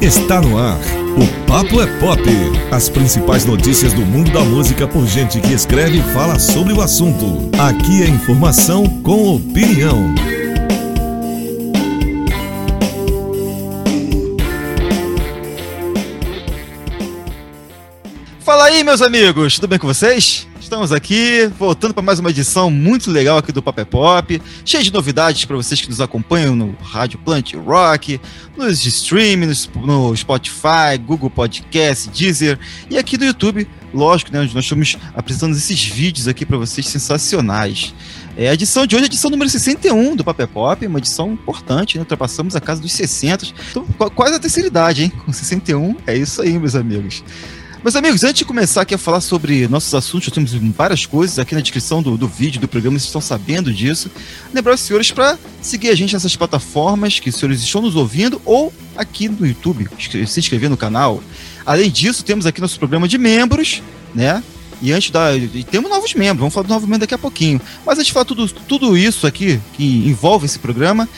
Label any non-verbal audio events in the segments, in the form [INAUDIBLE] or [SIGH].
Está no ar. O Papo é Pop. As principais notícias do mundo da música por gente que escreve e fala sobre o assunto. Aqui é informação com opinião. Fala aí, meus amigos, tudo bem com vocês? Estamos aqui, voltando para mais uma edição muito legal aqui do Pop é Pop, cheia de novidades para vocês que nos acompanham no Rádio Plant Rock, nos streaming, no Spotify, Google Podcast, Deezer e aqui no YouTube, lógico, né, onde nós estamos apresentando esses vídeos aqui para vocês sensacionais. É, a edição de hoje é a edição número 61 do Pop é Pop, uma edição importante, né? Ultrapassamos a casa dos 60, então, quase a terceira idade, hein? Com 61, é isso aí, meus amigos. Meus amigos, antes de começar aqui a falar sobre nossos assuntos, temos várias coisas aqui na descrição do, do vídeo, do programa, vocês estão sabendo disso. Lembrar os senhores para seguir a gente nessas plataformas que os senhores estão nos ouvindo ou aqui no YouTube, se inscrever no canal. Além disso, temos aqui nosso programa de membros, né? E antes da. E temos novos membros, vamos falar do novo membro daqui a pouquinho. Mas antes de falar tudo, tudo isso aqui que envolve esse programa,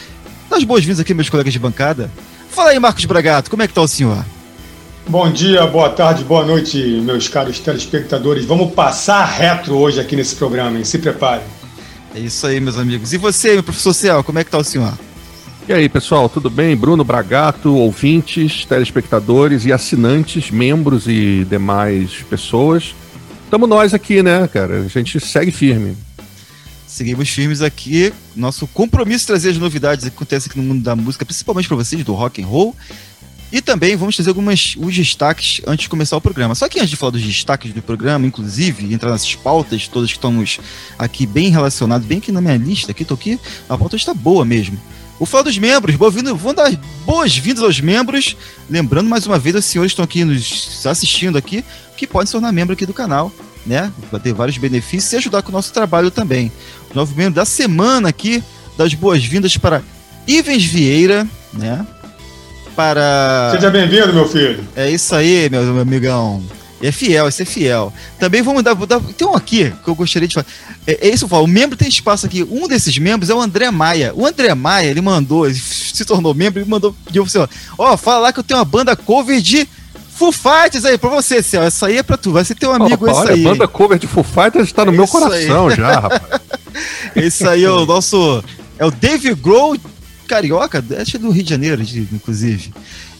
dá as boas-vindas aqui, meus colegas de bancada. Fala aí, Marcos Bragato, como é que tá o senhor? Bom dia, boa tarde, boa noite, meus caros telespectadores. Vamos passar retro hoje aqui nesse programa, hein? Se preparem. É isso aí, meus amigos. E você, meu professor Ciel, como é que tá o senhor? E aí, pessoal, tudo bem? Bruno Bragato, ouvintes, telespectadores e assinantes, membros e demais pessoas. Estamos nós aqui, né, cara? A gente segue firme. Seguimos firmes aqui. Nosso compromisso de trazer as novidades que acontecem aqui no mundo da música, principalmente para vocês do rock and roll e também vamos trazer alguns os destaques antes de começar o programa. Só que antes de falar dos destaques do programa, inclusive, entrar nessas pautas todas que estamos aqui bem relacionados, bem aqui na minha lista, aqui, tô aqui, a pauta está boa mesmo. Vou falar dos membros, vou dar boas-vindas aos membros. Lembrando mais uma vez, os senhores estão aqui nos assistindo aqui, que podem se tornar membro aqui do canal, né? Vai ter vários benefícios e ajudar com o nosso trabalho também. Novo membro da semana aqui, das boas-vindas para Ivens Vieira, né? Para. Seja bem-vindo, meu filho. É isso aí, meu, meu amigão. É fiel, esse é fiel. Também vamos dar, dar. Tem um aqui que eu gostaria de falar. É, é isso que eu falo. O membro tem espaço aqui. Um desses membros é o André Maia. O André Maia, ele mandou, ele se tornou membro e mandou. Pediu assim, ó, ó, fala lá que eu tenho uma banda cover de Foo Fighters aí pra você, Céu. Essa aí é pra tu. Vai ser teu amigo Opa, olha, aí. A banda cover de Foo Fighters está no é meu coração aí. já, [LAUGHS] rapaz. esse aí é o nosso. É o Dave Grohl carioca, acho que é do Rio de Janeiro, inclusive.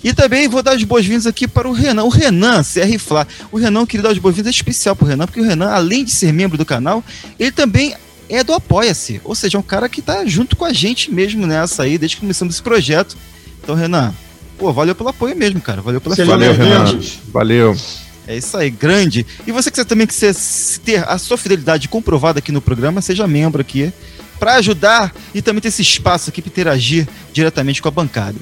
E também vou dar as boas-vindas aqui para o Renan. O Renan, CR Flá. O Renan, queria dar as boas-vindas especial para o Renan, porque o Renan, além de ser membro do canal, ele também é do Apoia-se. Ou seja, é um cara que está junto com a gente mesmo nessa aí, desde que começamos esse projeto. Então, Renan, pô, valeu pelo apoio mesmo, cara. Valeu pela Valeu, Renan. Valeu. É isso aí, grande. E você que também quiser ter a sua fidelidade comprovada aqui no programa, seja membro aqui para ajudar e também ter esse espaço aqui para interagir diretamente com a bancada.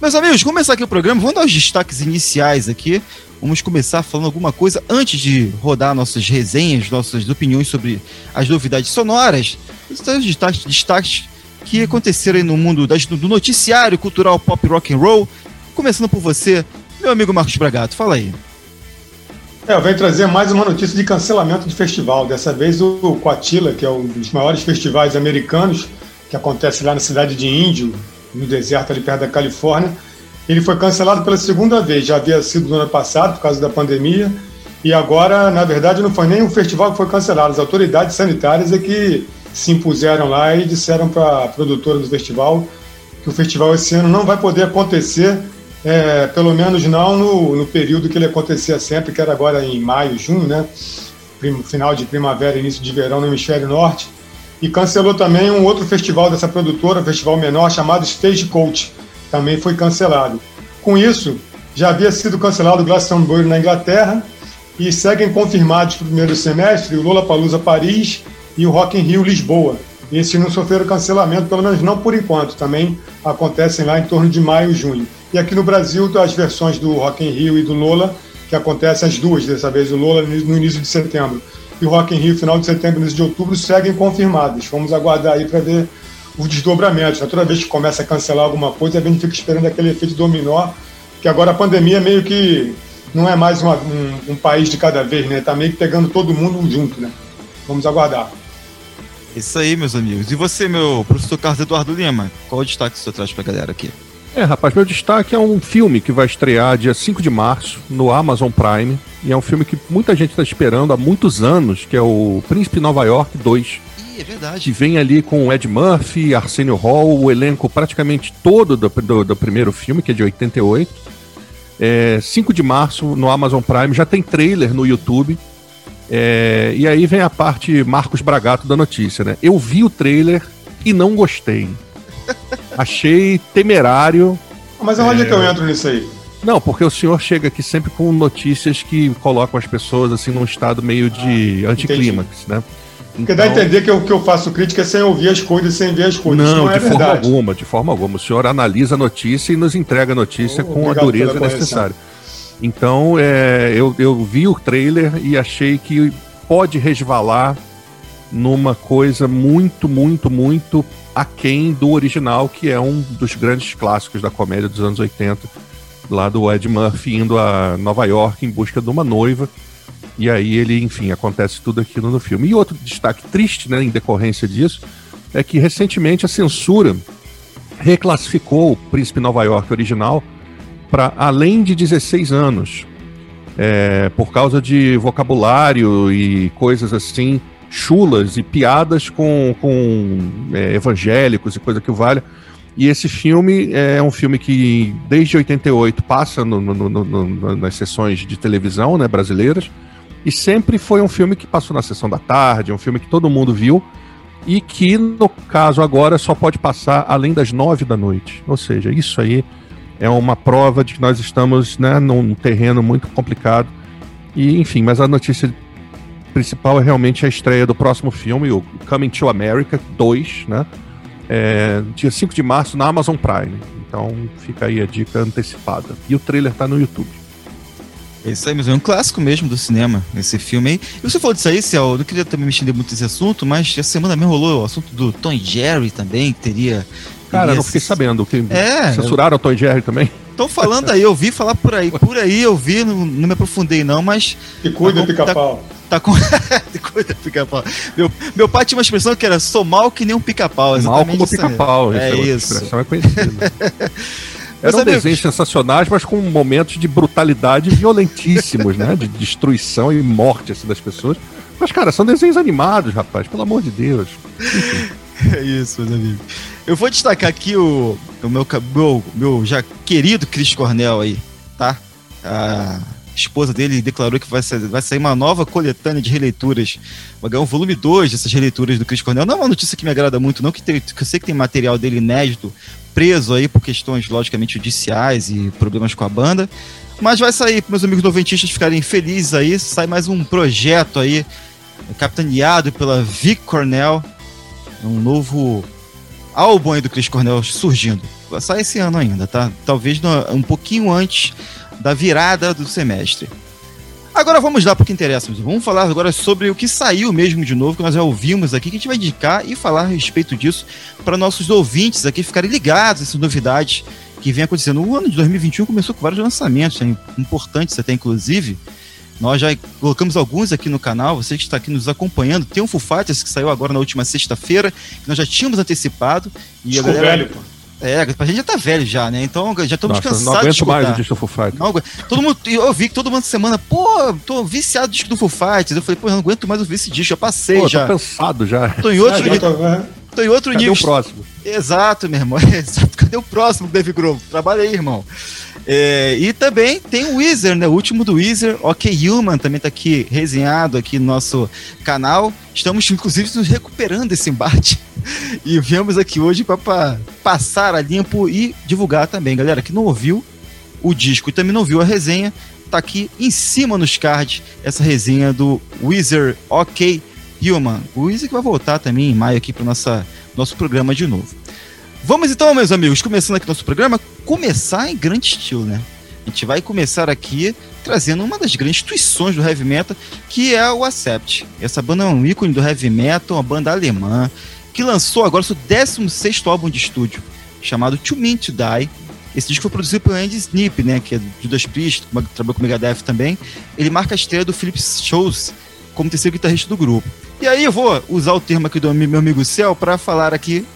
Meus amigos, começar aqui o programa, vamos dar os destaques iniciais aqui. Vamos começar falando alguma coisa antes de rodar nossas resenhas, nossas opiniões sobre as novidades sonoras. Os destaques, destaques que aconteceram aí no mundo das, do noticiário cultural pop rock and roll. Começando por você, meu amigo Marcos Bragato, fala aí. É, eu venho trazer mais uma notícia de cancelamento de festival. Dessa vez o Coachella, que é um dos maiores festivais americanos, que acontece lá na cidade de Índio, no deserto ali perto da Califórnia, ele foi cancelado pela segunda vez. Já havia sido no ano passado, por causa da pandemia, e agora, na verdade, não foi nem o festival que foi cancelado. As autoridades sanitárias é que se impuseram lá e disseram para a produtora do festival que o festival esse ano não vai poder acontecer é, pelo menos não no, no, período que ele acontecia sempre, que era agora em maio, junho, né? final de primavera, início de verão no hemisfério norte. E cancelou também um outro festival dessa produtora, um festival menor, chamado Stagecoach. Também foi cancelado. Com isso, já havia sido cancelado o Glastonbury na Inglaterra e seguem confirmados para o primeiro semestre o Lollapalooza Paris e o Rock in Rio Lisboa. Esses não sofreram cancelamento, pelo menos não por enquanto. Também acontecem lá em torno de maio e junho. E aqui no Brasil, as versões do Rock in Rio e do Lola, que acontecem as duas dessa vez, o Lola no início de setembro e o Rock in Rio final de setembro, início de outubro, seguem confirmadas. Vamos aguardar aí para ver os desdobramentos. Toda vez que começa a cancelar alguma coisa, a gente fica esperando aquele efeito dominó, que agora a pandemia meio que não é mais uma, um, um, país de cada vez, né? Tá meio que pegando todo mundo junto, né? Vamos aguardar. Isso aí, meus amigos. E você, meu professor Carlos Eduardo Lima, qual o destaque que você traz para a galera aqui? É, rapaz, meu destaque é um filme que vai estrear dia 5 de março no Amazon Prime. E é um filme que muita gente está esperando há muitos anos, que é o Príncipe Nova York 2. Ih, é verdade. Que vem ali com Ed Murphy, Arsenio Hall, o elenco praticamente todo do, do, do primeiro filme, que é de 88. É, 5 de março no Amazon Prime, já tem trailer no YouTube. É, e aí vem a parte Marcos Bragato da notícia, né? Eu vi o trailer e não gostei. [LAUGHS] Achei temerário. Mas onde é que eu entro nisso aí? Não, porque o senhor chega aqui sempre com notícias que colocam as pessoas assim num estado meio de anticlímax, né? Porque dá a entender que eu, que eu faço crítica sem ouvir as coisas, sem ver as coisas. Não, não é de forma verdade. alguma, de forma alguma. O senhor analisa a notícia e nos entrega a notícia Oh, com a dureza necessária. Então, é, eu, eu vi o trailer e achei que pode resvalar numa coisa muito, muito, muito aquém do original, que é um dos grandes clássicos da comédia dos anos 80, lá do Ed Murphy indo a Nova York em busca de uma noiva. E aí ele, enfim, acontece tudo aquilo no filme. E outro destaque triste, né, em decorrência disso, é que recentemente a censura reclassificou o Príncipe Nova York original para além de 16 anos, é, por causa de vocabulário e coisas assim chulas e piadas com, com é, evangélicos e coisa que valha. E esse filme é um filme que desde 88 passa no, no, no, nas sessões de televisão né, brasileiras e sempre foi um filme que passou na sessão da tarde, um filme que todo mundo viu e que no caso agora só pode passar além das nove da noite. Ou seja, isso aí é uma prova de que nós estamos né, num terreno muito complicado. E enfim, mas a notícia principal é realmente a estreia do próximo filme, o Coming to America 2, né? É, dia 5 de março na Amazon Prime. Então fica aí a dica antecipada. E o trailer tá no YouTube. É isso aí, mas é um clássico mesmo do cinema, esse filme aí. E você falou disso aí, Ciel, eu não queria também me estender muito nesse assunto, mas essa semana mesmo rolou o assunto do Tom e Jerry também, que teria. Cara, teria não fiquei esse- sabendo. Que É, Censuraram o Tom e Jerry também? Tô falando aí, eu vi falar por aí. Por aí eu vi, não, não me aprofundei não, mas E cuida, Tá pica-pau. tá com. [LAUGHS] Cuida, pica-pau. Meu, meu pai tinha uma expressão que era sou mal que nem um pica-pau. Mal como pica-pau. É essa isso. expressão é conhecida. [LAUGHS] Eram amigos, desenhos sensacionais, mas com momentos de brutalidade violentíssimos, né? De destruição e morte assim, das pessoas. Mas, cara, são desenhos animados, rapaz, pelo amor de Deus. [LAUGHS] É isso, meus amigos. Eu vou destacar aqui o, o meu, meu, meu já querido Chris Cornell aí, tá? A esposa dele declarou que vai, sa- vai sair uma nova coletânea de releituras. Vai ganhar um volume 2 dessas releituras do Chris Cornell. Não é uma notícia que me agrada muito, não, que, tem, que eu sei que tem material dele inédito, preso aí por questões, logicamente, judiciais e problemas com a banda. Mas vai sair, para meus amigos noventistas ficarem felizes aí, sai mais um projeto aí, capitaneado pela Vic Cornell, um novo álbum aí do Chris Cornell surgindo. Vai sair esse ano ainda, tá? Talvez no- um pouquinho antes da virada do semestre. Agora vamos lá para o que interessa. Vamos falar agora sobre o que saiu mesmo de novo, que nós já ouvimos aqui, que a gente vai indicar e falar a respeito disso para nossos ouvintes aqui ficarem ligados a essas novidades que vem acontecendo. O ano de 2021 começou com vários lançamentos né, importantes até, inclusive. Nós já colocamos alguns aqui no canal, você que está aqui nos acompanhando. Tem um Foo Fighters que saiu agora na última sexta-feira, que nós já tínhamos antecipado. E a Ficou galera- velho, pô. É, a gente já tá velho já, né? Então já estamos cansados não de aguento escutar. mais o disco Foo Fighters. Não todo mundo, eu vi que todo mundo semana, pô, tô viciado no disco do Foo Fighters. Eu falei, pô, eu não aguento mais ouvir esse disco, já passei Pô, já. tô cansado já. Tô em outro, ni- tô- é. tô em outro Cadê nível. o próximo? Exato, meu irmão. [LAUGHS] Exato. Cadê o próximo Dave Grohl? Trabalha aí, irmão. É, e também tem o Weezer, né? O último do Weezer, OK Human, também tá aqui resenhado aqui no nosso canal. Estamos, inclusive, nos recuperando desse embate. [LAUGHS] E viemos aqui hoje para passar a limpo e divulgar também. Galera que não ouviu o disco e também não viu a resenha, tá aqui em cima nos cards essa resenha do Weezer OK Human. O Weezer que vai voltar também em maio aqui para nossa nosso programa de novo. Vamos então, meus amigos, começando aqui nosso programa, começar em grande estilo, né? A gente vai começar aqui trazendo uma das grandes instituições do heavy metal, que é o Accept. Essa banda é um ícone do heavy metal, uma banda alemã, que lançou agora seu 16º álbum de estúdio, chamado To Mean To Die. Esse disco foi produzido pelo Andy Snip, né, que é do Judas Priest, que trabalhou com o Megadeth também. Ele marca a estreia do Philip Shows como terceiro guitarrista do grupo. E aí eu vou usar o termo aqui do meu amigo Cel para falar aqui,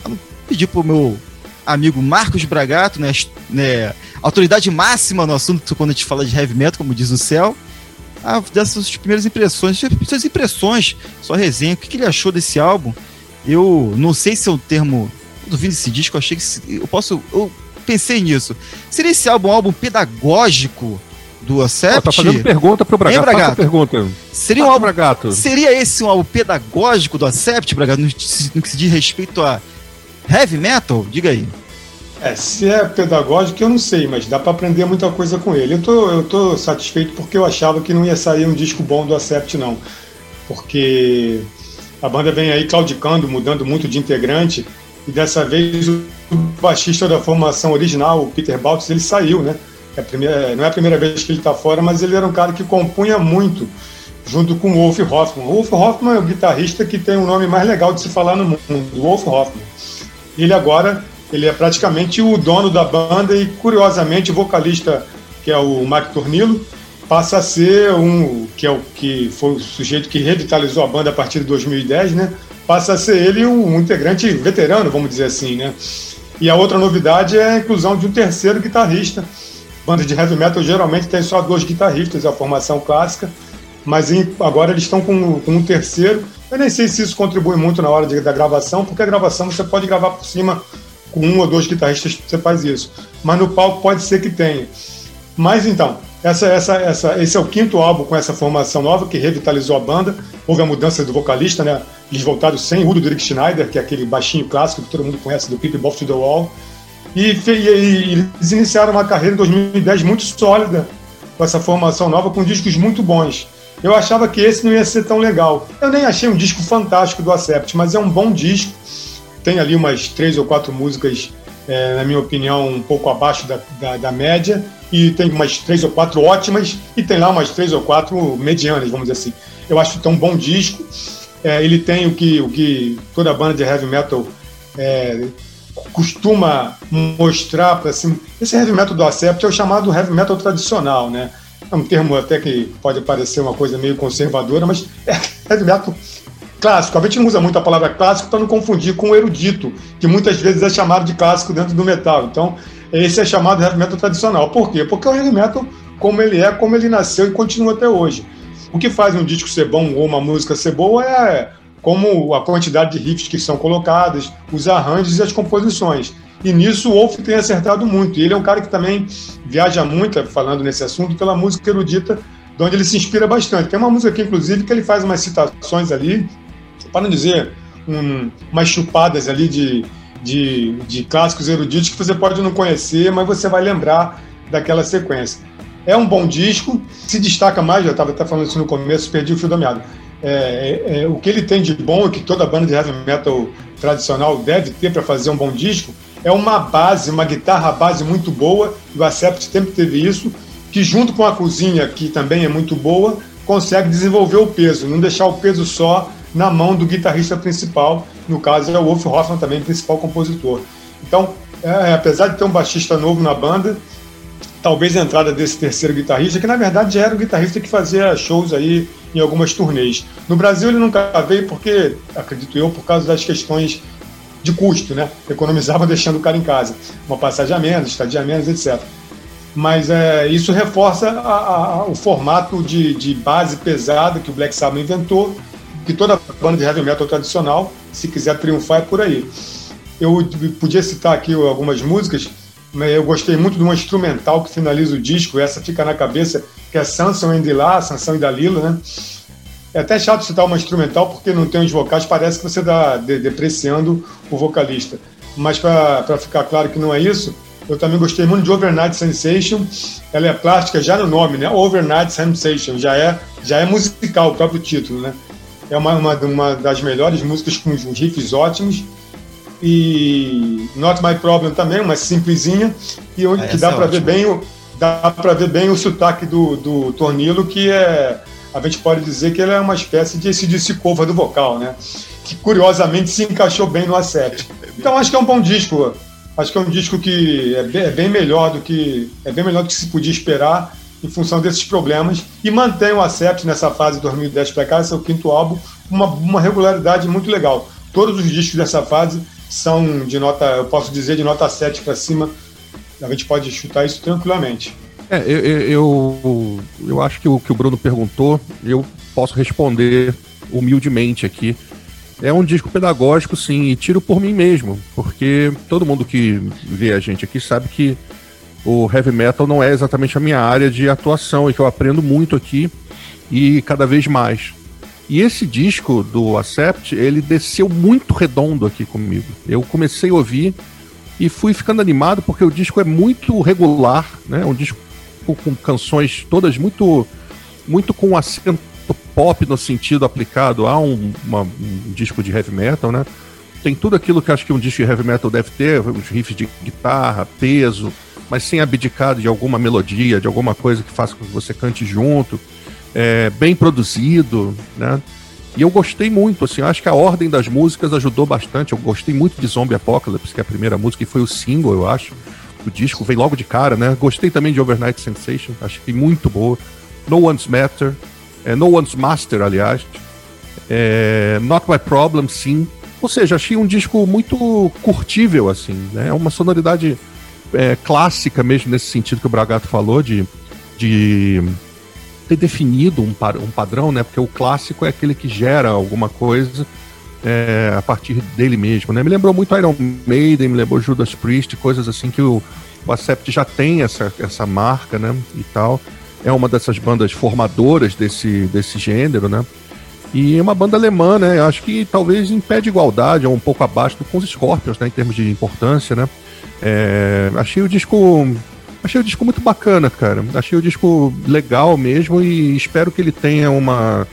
pedir pro meu amigo Marcos Bragato, né, né, autoridade máxima no assunto quando a gente fala de heavy metal, como diz o. Ah, dessas primeiras impressões, suas impressões, sua resenha, o que ele achou desse álbum? Eu não sei se é um termo. Duvido esse disco, eu achei que. Eu posso. Eu pensei nisso. Seria esse álbum um álbum pedagógico do Acept? Oh, tá fazendo pergunta pro Bragato. Hein, Bragato? pergunta. Seria um álbum, Bragato. Seria esse um álbum pedagógico do Acept, Bragato, no, no que se diz respeito a heavy metal? Diga aí. É, se é pedagógico, eu não sei, mas dá para aprender muita coisa com ele. Eu tô, eu tô satisfeito porque eu achava que não ia sair um disco bom do Acept, não. Porque a banda vem aí claudicando, mudando muito de integrante, e dessa vez o baixista da formação original, o Peter Baltz, ele saiu, né? É primeira, não é a primeira vez que ele está fora, mas ele era um cara que compunha muito junto com o Wolf Hoffman. O Wolf Hoffman é o guitarrista que tem o nome mais legal de se falar no mundo, Wolf Hoffman. Ele agora ele é praticamente o dono da banda e, curiosamente, o vocalista, que é o Mike Tornillo, passa a ser um, que é o que foi o sujeito que revitalizou a banda a partir de 2010, né? Passa a ser ele um, integrante veterano, vamos dizer assim, né? E a outra novidade é a inclusão de um terceiro guitarrista. Banda de heavy metal geralmente tem só dois guitarristas, é a formação clássica, mas agora eles estão com, com, um terceiro. Eu nem sei se isso contribui muito na hora de, da gravação, porque a gravação você pode gravar por cima com um ou dois guitarristas você faz isso. Mas no palco pode ser que tenha. Mas então, essa, essa, essa, esse é o quinto álbum com essa formação nova que revitalizou a banda. Houve a mudança do vocalista, né? Eles voltaram sem o do Rick Schneider, que é aquele baixinho clássico que todo mundo conhece do Pip Boff to the Wall. E, e, e, eles iniciaram uma carreira em 2010 muito sólida com essa formação nova, com discos muito bons. Eu achava que esse não ia ser tão legal. Eu nem achei um disco fantástico do Acept, mas é um bom disco tem ali umas três ou quatro músicas, é, na minha opinião, um pouco abaixo da, da, da, média, e tem umas três ou quatro ótimas, e tem lá umas três ou quatro medianas, vamos dizer assim. Eu acho que é bom disco. É, ele tem o que, o que toda banda de heavy metal é, costuma mostrar para cima. Esse heavy metal do Acept é o chamado heavy metal tradicional, né? É um termo até que pode parecer uma coisa meio conservadora, mas é [LAUGHS] heavy metal clássico. A gente não usa muito a palavra clássico para não confundir com o erudito, que muitas vezes é chamado de clássico dentro do metal. Então, esse é chamado heavy metal tradicional. Por quê? Porque o heavy metal, como ele é, como ele nasceu e continua até hoje. O que faz um disco ser bom ou uma música ser boa é como a quantidade de riffs que são colocadas, os arranjos e as composições. E nisso o Wolf tem acertado muito. E ele é um cara que também viaja muito, falando nesse assunto, pela música erudita, de onde ele se inspira bastante. Tem uma música aqui, inclusive, que ele faz umas citações ali, para não dizer um, umas chupadas ali de, de, de clássicos eruditos que você pode não conhecer, mas você vai lembrar daquela sequência. É um bom disco, se destaca mais, eu estava até falando isso no começo, perdi o fio da meada. É, é, é, o que ele tem de bom, que toda banda de heavy metal tradicional deve ter para fazer um bom disco, é uma base, uma guitarra base muito boa, o Acept sempre teve isso, que junto com a cozinha, que também é muito boa, consegue desenvolver o peso, não deixar o peso só na mão do guitarrista principal, no caso é o Wolf Hoffman também, principal compositor. Então, é, apesar de ter um baixista novo na banda, talvez a entrada desse terceiro guitarrista, que na verdade já era o guitarrista que fazia shows aí em algumas turnês. No Brasil ele nunca veio porque, acredito eu, por causa das questões de custo, né? Economizava [LAUGHS] deixando o cara em casa. Uma passagem a menos, estadia a menos, etc. Mas é, isso reforça a, a, o formato de, de base pesada que o Black Sabbath inventou que toda banda de heavy metal tradicional, se quiser triunfar, é por aí. Eu podia citar aqui algumas músicas, mas eu gostei muito de uma instrumental que finaliza o disco, essa fica na cabeça, que é Samson and Delilah, Sansão e Dalila, né? É até chato citar uma instrumental porque não tem os vocais, parece que você está de, depreciando o vocalista. Mas para ficar claro que não é isso, eu também gostei muito de Overnight Sensation. Ela é plástica já no nome, né? Overnight Sensation, já é, já é musical o próprio título, né? É uma, uma, uma das melhores músicas com uns riffs ótimos. E Not My Problem também, uma simplesinha, e onde, que dá é para ver bem o dá para ver bem o sotaque do, do Tornilo, que é a gente pode dizer que ele é uma espécie de esse cover do vocal, né? Que curiosamente se encaixou bem no A7. Então acho que é um bom disco. Acho que é um disco que é bem, é bem melhor do que é bem melhor do que se podia esperar em função desses problemas e mantém o Acept nessa fase de 2010 para cá, esse é o quinto álbum, uma, uma regularidade muito legal. Todos os discos dessa fase são de nota, eu posso dizer, de nota 7 para cima. A gente pode chutar isso tranquilamente. É, eu, eu, eu acho que o que o Bruno perguntou, eu posso responder humildemente aqui. É um disco pedagógico, sim, e tiro por mim mesmo, porque todo mundo que vê a gente aqui sabe que o heavy metal não é exatamente a minha área de atuação e que eu aprendo muito aqui e cada vez mais. E esse disco do Accept, ele desceu muito redondo aqui comigo. Eu comecei a ouvir e fui ficando animado porque o disco é muito regular, né? Um disco com canções todas muito muito com acento pop no sentido aplicado a um, uma, um disco de heavy metal, né? Tem tudo aquilo que acho que um disco de heavy metal deve ter, os riffs de guitarra, peso, mas sem abdicar de alguma melodia, de alguma coisa que faça com que você cante junto é, bem produzido, né? E eu gostei muito, assim, acho que a ordem das músicas ajudou bastante. Eu gostei muito de Zombie Apocalypse, que é a primeira música, e foi o single, eu acho, do disco, veio logo de cara, né? Gostei também de Overnight Sensation, achei muito boa. No One's Matter, é, No One's Master, aliás. É, Not My Problem, sim. Ou seja, achei um disco muito curtível, assim, né? É uma sonoridade é, clássica mesmo, nesse sentido que o Bragato falou, de, de ter definido um, um padrão, né? Porque o clássico é aquele que gera alguma coisa é, a partir dele mesmo, né? Me lembrou muito Iron Maiden, me lembrou Judas Priest, coisas assim que o, o Acept já tem essa, essa marca, né? E tal. É uma dessas bandas formadoras desse, desse gênero, né? E é uma banda alemã, né? Acho que talvez em pé de igualdade, ou um pouco abaixo do, com os Scorpions, né? Em termos de importância, né? É, achei o disco Achei o disco muito bacana, cara. Achei o disco legal mesmo e espero que ele tenha uma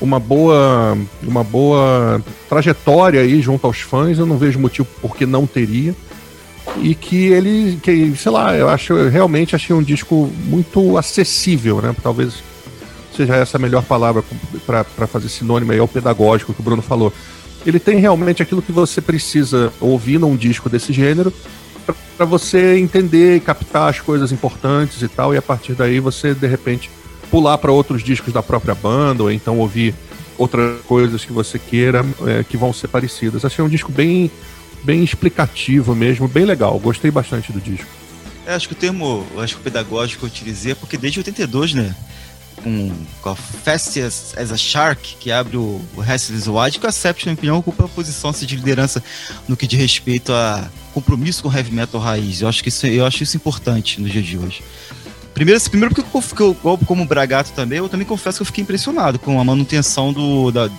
uma boa uma boa trajetória aí junto aos fãs. Eu não vejo motivo por que não teria. E que ele, que, sei lá, eu acho eu realmente achei um disco muito acessível, né? Talvez seja essa a melhor palavra para fazer sinônimo aí ao pedagógico que o Bruno falou. Ele tem realmente aquilo que você precisa ouvir num disco desse gênero para você entender e captar as coisas importantes e tal, e a partir daí você de repente pular para outros discos da própria banda, ou então ouvir outras coisas que você queira é, que vão ser parecidas. Achei um disco bem, bem explicativo mesmo, bem legal. Gostei bastante do disco. É, acho que o termo, acho que o pedagógico eu utilizei é porque desde 82, né? Com, com a Fast as, a Shark, que abre o, o Restless Wide, que a Sept, na minha opinião, ocupa a posição assim, de liderança no que diz respeito a compromisso com o heavy metal raiz. Eu acho que isso, eu acho isso importante no dia de hoje. Primeiro, primeiro porque eu, eu, como Bragato também, eu também confesso que eu fiquei impressionado com a manutenção do, da,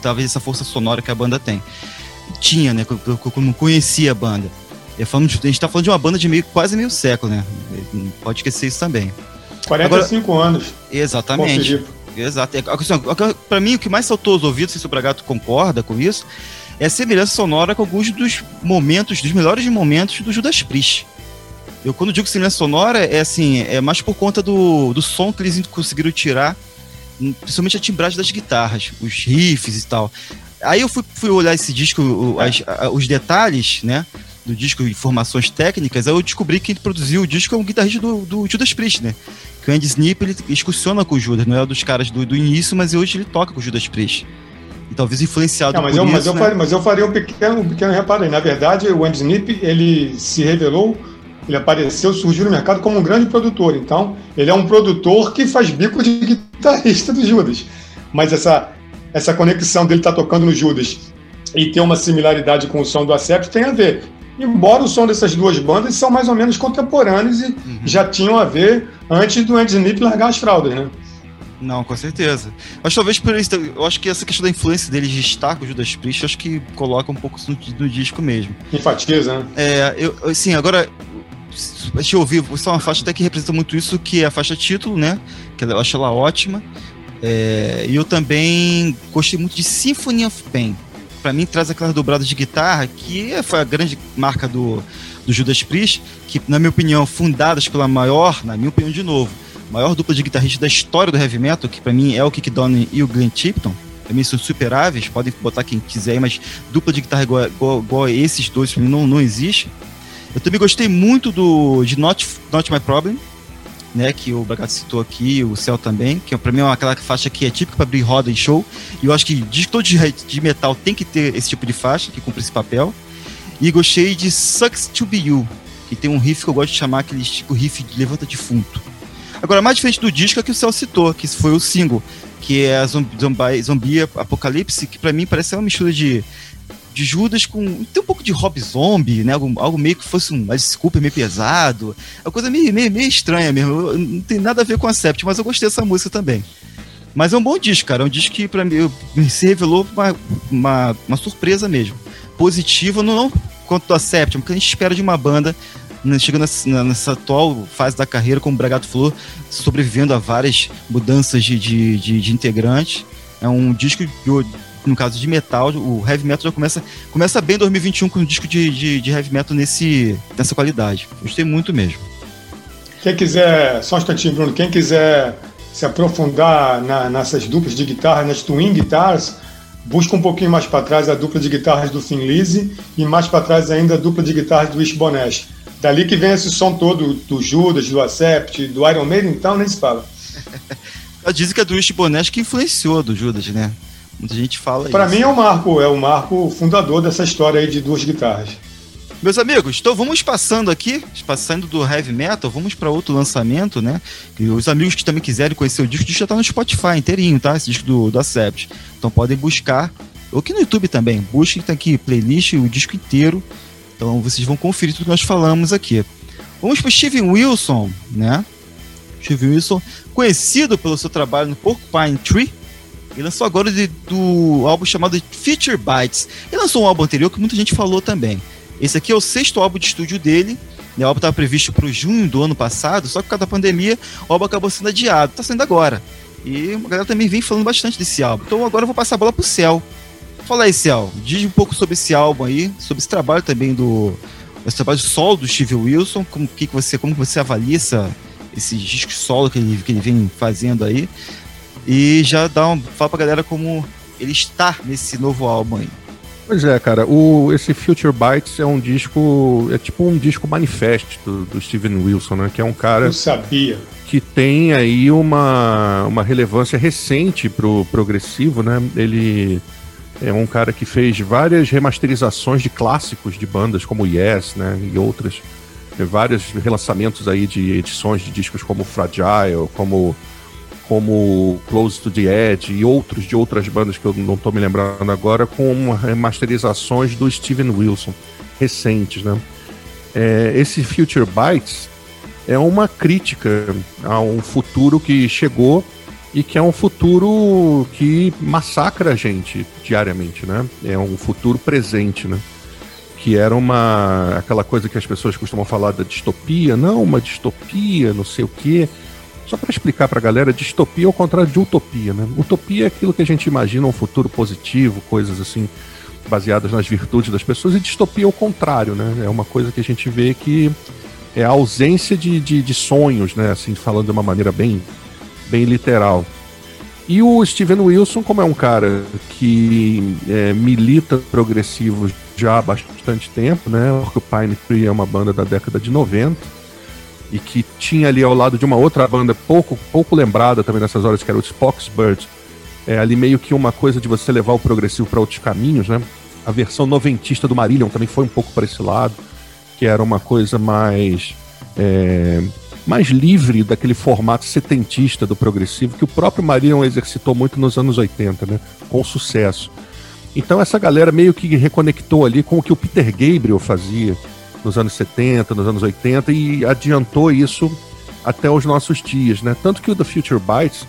talvez essa força sonora que a banda tem. Tinha, né? Eu, eu, eu não conhecia a banda. De, a gente tá falando de uma banda de meio, quase meio século, né? Pode esquecer isso também. 45 Agora, anos. Exatamente. Exato. É, para mim, o que mais saltou aos ouvidos, se o Bragato concorda com isso, é a semelhança sonora com alguns dos momentos, dos melhores momentos do Judas Priest. Eu, quando digo semelhança sonora, é assim, é mais por conta do, do som que eles conseguiram tirar, principalmente a timbragem das guitarras, os riffs e tal. Aí eu fui, fui olhar esse disco, as, os detalhes, né? Do disco, informações técnicas, aí eu descobri que quem produziu o disco é um guitarrista do, do Judas Priest, né? Que o Andy Snip, ele excursiona com o Judas, não é dos caras do, do início, mas hoje ele toca com o Judas Priest e talvez influenciado não, mas por eu, isso, mas, né? eu faria, mas eu faria um pequeno, um pequeno reparo aí. Na verdade, o Andy Snip, ele se revelou, ele apareceu, surgiu no mercado como um grande produtor. Então, ele é um produtor que faz bico de guitarrista do Judas. Mas essa, essa conexão dele estar tá tocando no Judas e ter uma similaridade com o som do Acept tem a ver. Embora o som dessas duas bandas são mais ou menos contemporâneos e uhum. já tinham a ver antes do Andy Snip largar as fraldas, né? Não, com certeza. Mas talvez por isso, eu acho que essa questão da influência dele de estar com o Judas Priest, acho que coloca um pouco no, no disco mesmo. Enfatiza, né? É, eu, assim, agora, a gente ouviu, isso é uma faixa até que representa muito isso, que é a faixa título, né? Que eu acho ela ótima. É, e eu também gostei muito de Symphony of Pain. Para mim, traz aquela dobrada de guitarra, que foi a grande marca do, do Judas Priest, que, na minha opinião, fundadas pela maior, na minha opinião, de novo, maior dupla de guitarristas da história do heavy metal, que para mim é o Kick Donnie e o Glenn Tipton. Pra mim são superáveis, podem botar quem quiser, mas dupla de guitarra igual, igual, igual a esses dois não, não existe. Eu também gostei muito do de Not, Not My Problem, né, que o Bragato citou aqui, o Céu também, que para mim é aquela faixa que é típica para abrir roda em show. E eu acho que disco de, de metal tem que ter esse tipo de faixa, que cumpre esse papel. E gostei de Sucks to Be You, que tem um riff que eu gosto de chamar aquele tipo riff de levanta defunto. Agora, mais diferente do disco é que o Céu citou, que foi o single, que é a Zombie Apocalipse, que para mim parece uma mistura de, de Judas com. tem um pouco de Rob Zombie, né? Algo, algo meio que fosse um. Desculpa, meio pesado. É uma coisa meio, meio, meio estranha mesmo. Não tem nada a ver com a Sept, mas eu gostei dessa música também. Mas é um bom disco, cara. É um disco que pra mim se revelou uma, uma, uma surpresa mesmo. Positiva, não, não quanto a Septim, que a gente espera de uma banda né, chegando nessa, nessa, atual fase da carreira, como o Bragato falou, sobrevivendo a várias mudanças de, de, de, de integrantes. É um disco, de, no caso de metal, o heavy metal já começa, começa bem em 2021 com um disco de, de, de heavy metal nesse, nessa qualidade. Gostei muito mesmo. Quem quiser, só um instantinho, Bruno, quem quiser se aprofundar na, nessas duplas de guitarra, nas twin guitars, busca um pouquinho mais para trás a dupla de guitarras do Lizzy e mais para trás ainda a dupla de guitarras do Ishbonesh. Dali que vem esse som todo do Judas, do Accept, do Iron Maiden, então nem se fala. [LAUGHS] Dizem que é do Ishbonesh que influenciou do Judas, né? Muita gente fala Para mim é o Marco, é o Marco fundador dessa história aí de duas guitarras. Meus amigos, então vamos passando aqui, passando do heavy metal, vamos para outro lançamento, né? E os amigos que também quiserem conhecer o disco, o disco já tá no Spotify inteirinho, tá? Esse disco do, do Acept. Então podem buscar, ou aqui no YouTube também, busquem, tá aqui, playlist, o disco inteiro. Então vocês vão conferir tudo que nós falamos aqui. Vamos para Steven Wilson, né? Steven Wilson, conhecido pelo seu trabalho no Porcupine Tree, ele lançou agora de, do álbum chamado Feature Bites. Ele lançou um álbum anterior que muita gente falou também. Esse aqui é o sexto álbum de estúdio dele. Né? O álbum estava previsto para o junho do ano passado, só que por causa da pandemia, o álbum acabou sendo adiado. Está saindo agora. E a galera também vem falando bastante desse álbum. Então agora eu vou passar a bola pro Céu. Fala aí, Céu. Diz um pouco sobre esse álbum aí, sobre esse trabalho também do. Esse trabalho solo do Steve Wilson. Como que, que você, como que você avalia essa, esse disco solo que ele, que ele vem fazendo aí? E já dá um. Fala pra galera como ele está nesse novo álbum aí. Pois é, cara, o, esse Future Bites é um disco, é tipo um disco manifesto do, do Steven Wilson, né? Que é um cara. Eu sabia. Que tem aí uma, uma relevância recente pro progressivo, né? Ele é um cara que fez várias remasterizações de clássicos de bandas como Yes, né? E outras. Vários relançamentos aí de edições de discos como Fragile, como como Close to the Edge e outros de outras bandas que eu não estou me lembrando agora, com remasterizações do Steven Wilson, recentes, né? É, esse Future Bites é uma crítica a um futuro que chegou e que é um futuro que massacra a gente diariamente, né? É um futuro presente, né? Que era uma aquela coisa que as pessoas costumam falar da distopia, não, uma distopia, não sei o quê só para explicar para a galera, distopia é o contrário de utopia, né? Utopia é aquilo que a gente imagina um futuro positivo, coisas assim baseadas nas virtudes das pessoas, e distopia é o contrário, né? É uma coisa que a gente vê que é a ausência de, de, de sonhos, né? Assim, falando de uma maneira bem, bem literal. E o Steven Wilson, como é um cara que é, milita progressivo já há bastante tempo, né? O Pine Tree é uma banda da década de 90 e que tinha ali ao lado de uma outra banda pouco, pouco lembrada também nessas horas, que era o Spoxbird. É, ali meio que uma coisa de você levar o progressivo para outros caminhos, né? A versão noventista do Marillion também foi um pouco para esse lado, que era uma coisa mais é, mais livre daquele formato setentista do progressivo que o próprio Marillion exercitou muito nos anos 80, né? Com sucesso. Então essa galera meio que reconectou ali com o que o Peter Gabriel fazia, nos anos 70, nos anos 80 e adiantou isso até os nossos dias, né? Tanto que o The Future Bites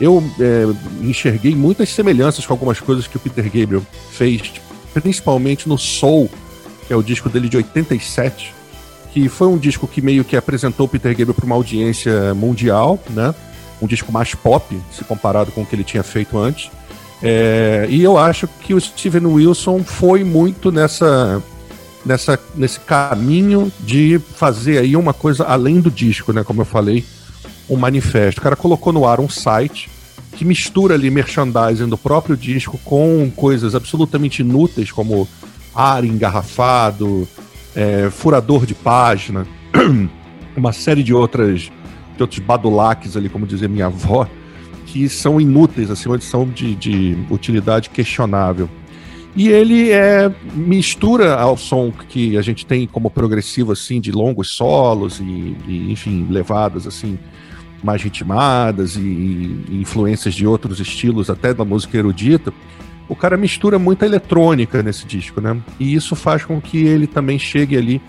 eu é, enxerguei muitas semelhanças com algumas coisas que o Peter Gabriel fez, principalmente no Soul, que é o disco dele de 87, que foi um disco que meio que apresentou o Peter Gabriel para uma audiência mundial, né? Um disco mais pop, se comparado com o que ele tinha feito antes. É, e eu acho que o Steven Wilson foi muito nessa nessa, nesse caminho de fazer aí uma coisa além do disco, né? Como eu falei, um manifesto. O cara colocou no ar um site que mistura ali merchandising do próprio disco com coisas absolutamente inúteis, como ar engarrafado, é, furador de página, [CLEARS THROAT] uma série de outras de outros badulaques ali, como dizia minha avó, que são inúteis, assim, onde são de, de utilidade questionável. E ele é, mistura ao som que a gente tem como progressivo, assim, de longos solos e, e enfim, levadas, assim, mais ritmadas e, e, influências de outros estilos, até da música erudita. O cara mistura muita eletrônica nesse disco, né? E isso faz com que ele também chegue ali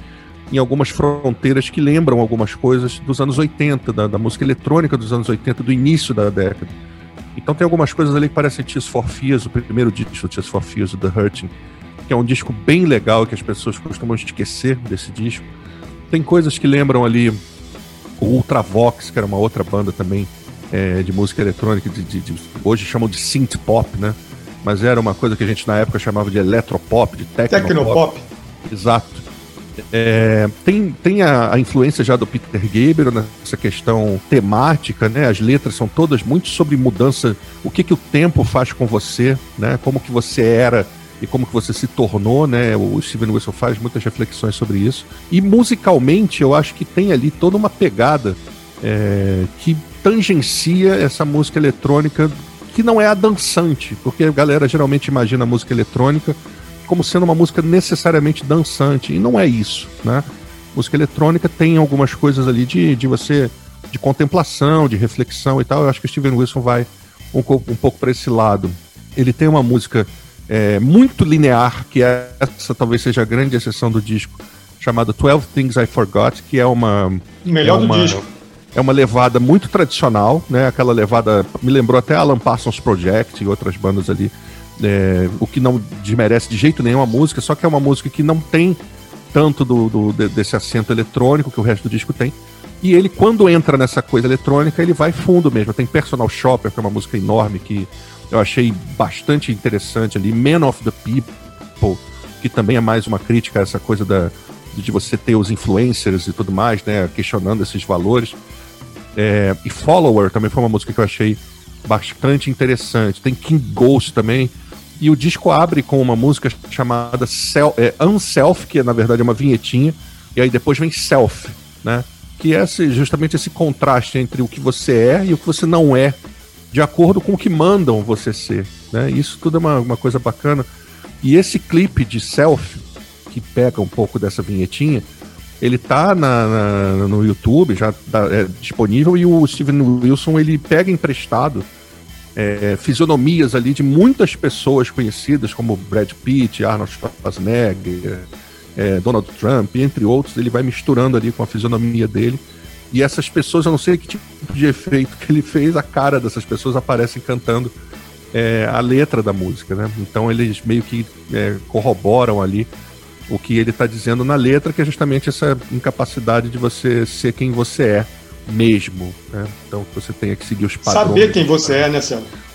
em algumas fronteiras que lembram algumas coisas dos anos 80, da, da música eletrônica dos anos 80, do início da década. Então tem algumas coisas ali que parecem Tears for Fears, o primeiro disco Tears for Fears, o The Hurting, que é um disco bem legal que as pessoas costumam esquecer desse disco. Tem coisas que lembram ali o Ultravox, que era uma outra banda também é, de música eletrônica, de, de, de, hoje chamam de synth pop, né? Mas era uma coisa que a gente na época chamava de eletropop, de tecnopop. Tecnopop. Exato. É, tem tem a, a, influência já do Peter Gabriel nessa questão temática, né? As letras são todas muito sobre mudança, o que que o tempo faz com você, né? Como que você era e como que você se tornou, né? O Steven Wilson faz muitas reflexões sobre isso. E musicalmente, eu acho que tem ali toda uma pegada é, que tangencia essa música eletrônica que não é a dançante, porque a galera geralmente imagina a música eletrônica como sendo uma música necessariamente dançante, e não é isso, né? Música eletrônica tem algumas coisas ali de, de você, de contemplação, de reflexão e tal. Eu acho que o Steven Wilson vai um, um pouco para esse lado. Ele tem uma música é, muito linear, que é, essa talvez seja a grande exceção do disco, chamada 12 Things I Forgot, que é uma. Melhor é uma, do disco. É uma levada muito tradicional, né? Aquela levada. Me lembrou até Alan Parsons Project e outras bandas ali é, o que não desmerece de jeito nenhum a música, só que é uma música que não tem tanto do, do, desse acento eletrônico que o resto do disco tem. E ele, quando entra nessa coisa eletrônica, ele vai fundo mesmo. Tem Personal Shopper, que é uma música enorme que eu achei bastante interessante ali. Man of the People, que também é mais uma crítica a essa coisa da, de você ter os influencers e tudo mais, né? Questionando esses valores. É, e Follower também foi uma música que eu achei bastante interessante. Tem King Ghost também, e o disco abre com uma música chamada Self, é, Unself, que é, na verdade é uma vinhetinha, e aí depois vem Self, né? Que é esse, justamente esse contraste entre o que você é e o que você não é, de acordo com o que mandam você ser. Né? Isso tudo é uma, uma coisa bacana. E esse clipe de Self, que pega um pouco dessa vinhetinha, ele tá na, na no YouTube, já tá, é disponível, e o Steven Wilson ele pega emprestado é, fisionomias ali de muitas pessoas conhecidas, como Brad Pitt, Arnold Schwarzenegger, é, Donald Trump, entre outros. Ele vai misturando ali com a fisionomia dele. E essas pessoas, eu não sei que tipo de efeito que ele fez, a cara dessas pessoas aparecem cantando é, a letra da música, né? Então eles meio que é, corroboram ali o que ele está dizendo na letra, que é justamente essa incapacidade de você ser quem você é mesmo. Né? Então você tenha que seguir os padrões. Saber quem você é, né?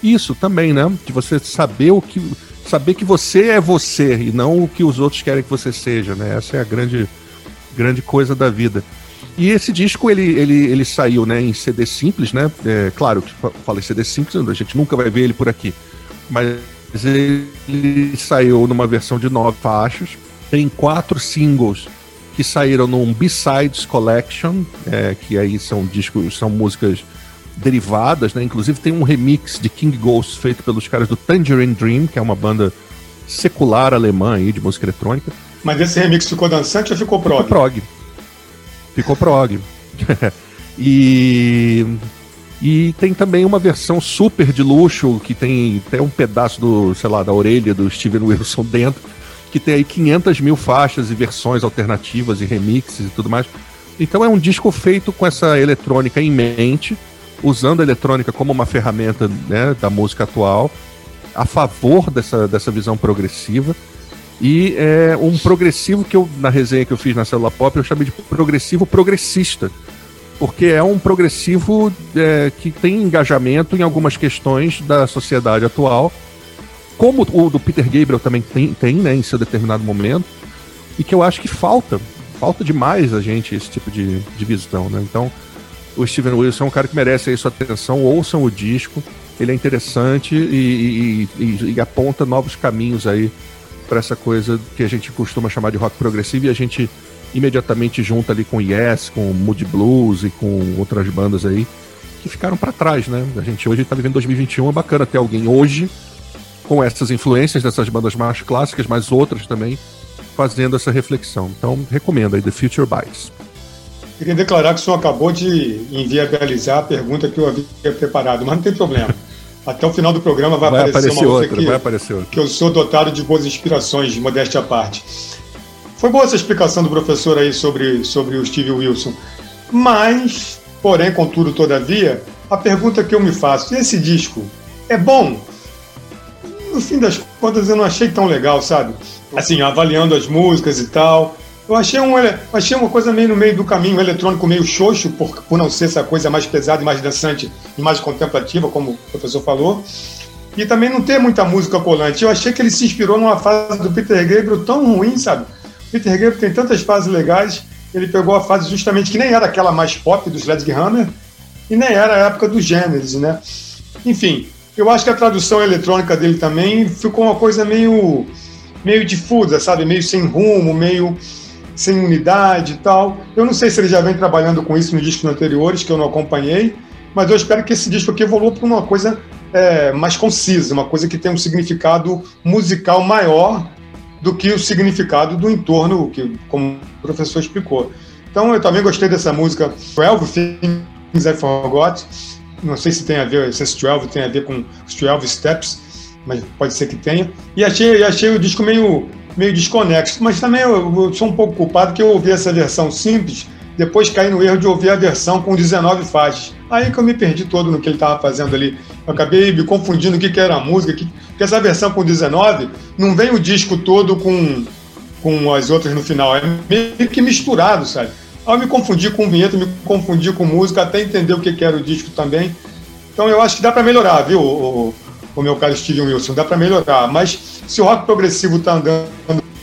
Isso também, né? De você saber o que. Saber que você é você e não o que os outros querem que você seja, né? Essa é a grande, grande coisa da vida. E esse disco ele, ele, ele saiu né, em CD simples, né? É, claro que falei CD simples, a gente nunca vai ver ele por aqui. Mas ele saiu numa versão de nove faixas. Tem quatro singles que saíram num B-Sides Collection, é, que aí são discos, são músicas derivadas, né? Inclusive tem um remix de King Ghost feito pelos caras do Tangerine Dream, que é uma banda secular alemã aí de música eletrônica. Mas esse remix ficou dançante ou ficou prog? Ficou prog. Ficou prog. [LAUGHS] e e tem também uma versão super de luxo que tem até um pedaço do, sei lá, da orelha do Steven Wilson dentro que tem aí 500 mil faixas e versões alternativas e remixes e tudo mais. Então é um disco feito com essa eletrônica em mente, usando a eletrônica como uma ferramenta né, da música atual, a favor dessa, dessa visão progressiva. E é um progressivo que eu, na resenha que eu fiz na Célula Pop, eu chamei de progressivo progressista. Porque é um progressivo é, que tem engajamento em algumas questões da sociedade atual como o do Peter Gabriel também tem, tem né, em seu determinado momento, e que eu acho que falta, falta demais a gente esse tipo de, de visão, né? Então, o Steven Wilson é um cara que merece aí sua atenção, ouçam o disco, ele é interessante e, e, e, e aponta novos caminhos aí para essa coisa que a gente costuma chamar de rock progressivo e a gente imediatamente junta ali com Yes, com Moody Blues e com outras bandas aí que ficaram para trás, né? A gente hoje está vivendo 2021, é bacana ter alguém hoje com essas influências dessas bandas mais clássicas, mas outras também, fazendo essa reflexão. Então, recomendo aí The Future Bites. Queria declarar que o senhor acabou de inviabilizar a pergunta que eu havia preparado, mas não tem problema. [LAUGHS] Até o final do programa vai, vai aparecer, aparecer, uma outra, outra que, vai aparecer outra. que eu sou dotado de boas inspirações, de modéstia à parte. Foi boa essa explicação do professor aí sobre, sobre o Steve Wilson. Mas, porém, contudo, todavia, a pergunta que eu me faço, esse disco é bom? No fim das contas, eu não achei tão legal, sabe? Assim, avaliando as músicas e tal. Eu achei, um, achei uma coisa meio no meio do caminho, um eletrônico meio xoxo, por, por não ser essa coisa mais pesada mais dançante e mais contemplativa, como o professor falou. E também não ter muita música colante. Eu achei que ele se inspirou numa fase do Peter Gabriel tão ruim, sabe? O Peter Gabriel tem tantas fases legais, ele pegou a fase justamente que nem era aquela mais pop do Sledgehammer e nem era a época do Genesis, né? Enfim, eu acho que a tradução eletrônica dele também ficou uma coisa meio meio difusa, sabe? Meio sem rumo, meio sem unidade e tal. Eu não sei se ele já vem trabalhando com isso nos discos anteriores, que eu não acompanhei, mas eu espero que esse disco aqui evolua para uma coisa é, mais concisa, uma coisa que tenha um significado musical maior do que o significado do entorno, que, como o professor explicou. Então, eu também gostei dessa música 12 Things I Forgot. Não sei se tem a ver, se esse 12 tem a ver com os 12 Steps, mas pode ser que tenha. E achei, achei o disco meio meio desconexo. Mas também eu, eu sou um pouco culpado que eu ouvi essa versão simples, depois caí no erro de ouvir a versão com 19 faixas. Aí que eu me perdi todo no que ele estava fazendo ali. Eu acabei me confundindo o que, que era a música, que, que essa versão com 19 não vem o disco todo com, com as outras no final, é meio que misturado, sabe? Eu me confundi com vinheta, me confundi com música, até entender o que, que era o disco também. Então eu acho que dá para melhorar, viu, o, o meu caro Steven Wilson, dá para melhorar. Mas se o rock progressivo está andando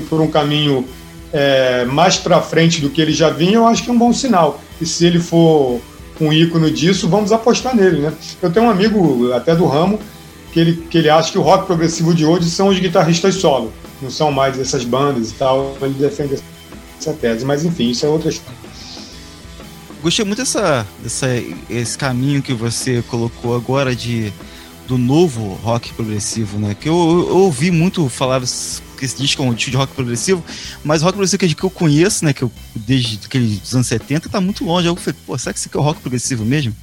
por um caminho é, mais para frente do que ele já vinha, eu acho que é um bom sinal. E se ele for um ícone disso, vamos apostar nele, né? Eu tenho um amigo até do ramo que ele, que ele acha que o rock progressivo de hoje são os guitarristas solo, não são mais essas bandas e tal. Ele defende essa tese, mas enfim, isso é outra história. Gostei muito dessa, dessa, esse caminho que você colocou agora de do novo rock progressivo, né? Que eu, eu ouvi muito falar que esse disco é um disco de rock progressivo, mas o rock progressivo que eu conheço, né? Que eu, desde aqueles anos 70, tá muito longe. Eu falei, pô, será que isso aqui é o rock progressivo mesmo?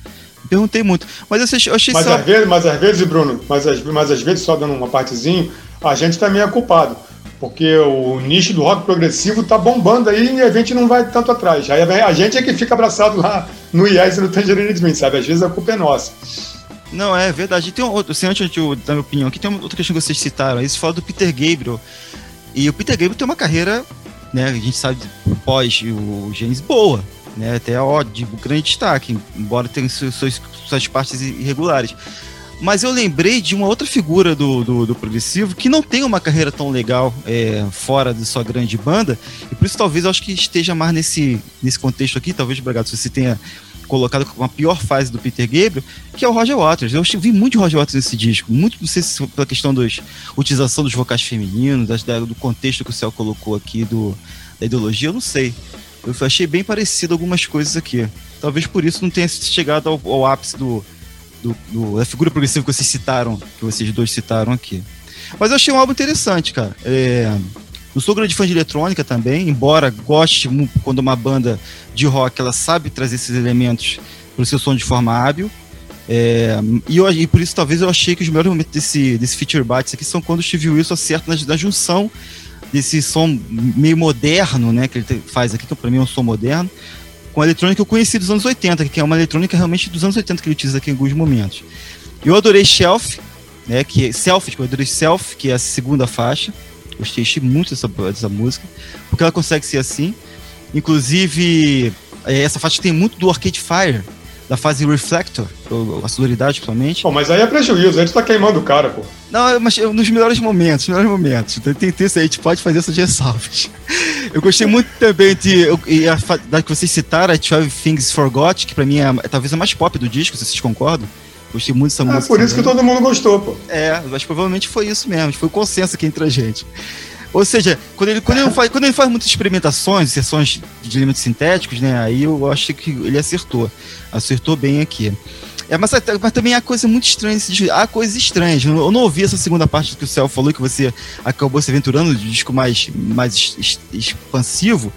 Perguntei muito. Mas eu achei, eu achei mas, só... às vezes, mas às vezes, Bruno, mas, às, mas às vezes, só dando uma partezinha, a gente também é culpado. Porque o nicho do rock progressivo tá bombando aí e a gente não vai tanto atrás. Aí a gente é que fica abraçado lá no Yes e no Tangerine Dream, sabe? Às vezes a culpa é nossa. Não, é verdade. Tem um outro, assim, antes de eu dar minha opinião aqui, tem uma outra questão que vocês citaram. Aí você fala do Peter Gabriel. E o Peter Gabriel tem uma carreira, né, a gente sabe, pós o Gênesis boa, né, até ó, de grande destaque, embora tenha suas, suas partes irregulares. Mas eu lembrei de uma outra figura do, do, do progressivo que não tem uma carreira tão legal é, fora de sua grande banda, e por isso talvez eu acho que esteja mais nesse, nesse contexto aqui, talvez, Bragado, se você tenha colocado como a pior fase do Peter Gabriel, que é o Roger Waters. Eu vi muito Roger Waters nesse disco, muito, não sei se pela questão da utilização dos vocais femininos, das, da, do contexto que o Céu colocou aqui, do, da ideologia, eu não sei. Eu achei bem parecido algumas coisas aqui. Talvez por isso não tenha chegado ao, ao ápice do, do, do, da figura progressiva que vocês citaram, que vocês dois citaram aqui. Mas eu achei um álbum interessante, cara. É, não sou grande fã de eletrônica também, embora goste quando uma banda de rock ela sabe trazer esses elementos para o seu som de forma hábil. É, e, eu, e, por isso talvez eu achei que os melhores momentos desse, desse feature bites aqui são quando o Steve Wilson acerta na, na junção desse som meio moderno, né, que ele faz aqui, que para mim é um som moderno, com a eletrônica que eu conheci dos anos 80, que é uma eletrônica realmente dos anos 80 que ele utiliza aqui em alguns momentos. Eu adorei Shelf, né, que é Self, eu adorei Self, que é a segunda faixa. Gostei, muito dessa, dessa música, porque ela consegue ser assim. Inclusive, é, essa faixa tem muito do Arcade Fire, da fase Reflector, a sonoridade principalmente. Pô, mas aí é prejuízo, a gente tá queimando o cara, pô. Não, mas nos melhores momentos, nos melhores momentos. Então, tem texto aí, a gente pode fazer essas ressalvas. Eu gostei muito também de. E a, da que vocês citaram, a 12 Things Forgot, que pra mim é, é talvez a mais pop do disco, se vocês concordam. Gostei muito dessa é, música. É por isso também. que todo mundo gostou, pô. É, mas provavelmente foi isso mesmo. Foi o consenso aqui entre a gente. Ou seja, quando ele, quando ele, faz, quando ele faz muitas experimentações, sessões de elementos sintéticos, né? Aí eu acho que ele acertou. Acertou bem aqui. É, mas, mas, também há coisa muito estranha. Há coisas estranhas. Eu não ouvi essa segunda parte que o Céu falou, que você acabou se aventurando de disco mais, mais expansivo.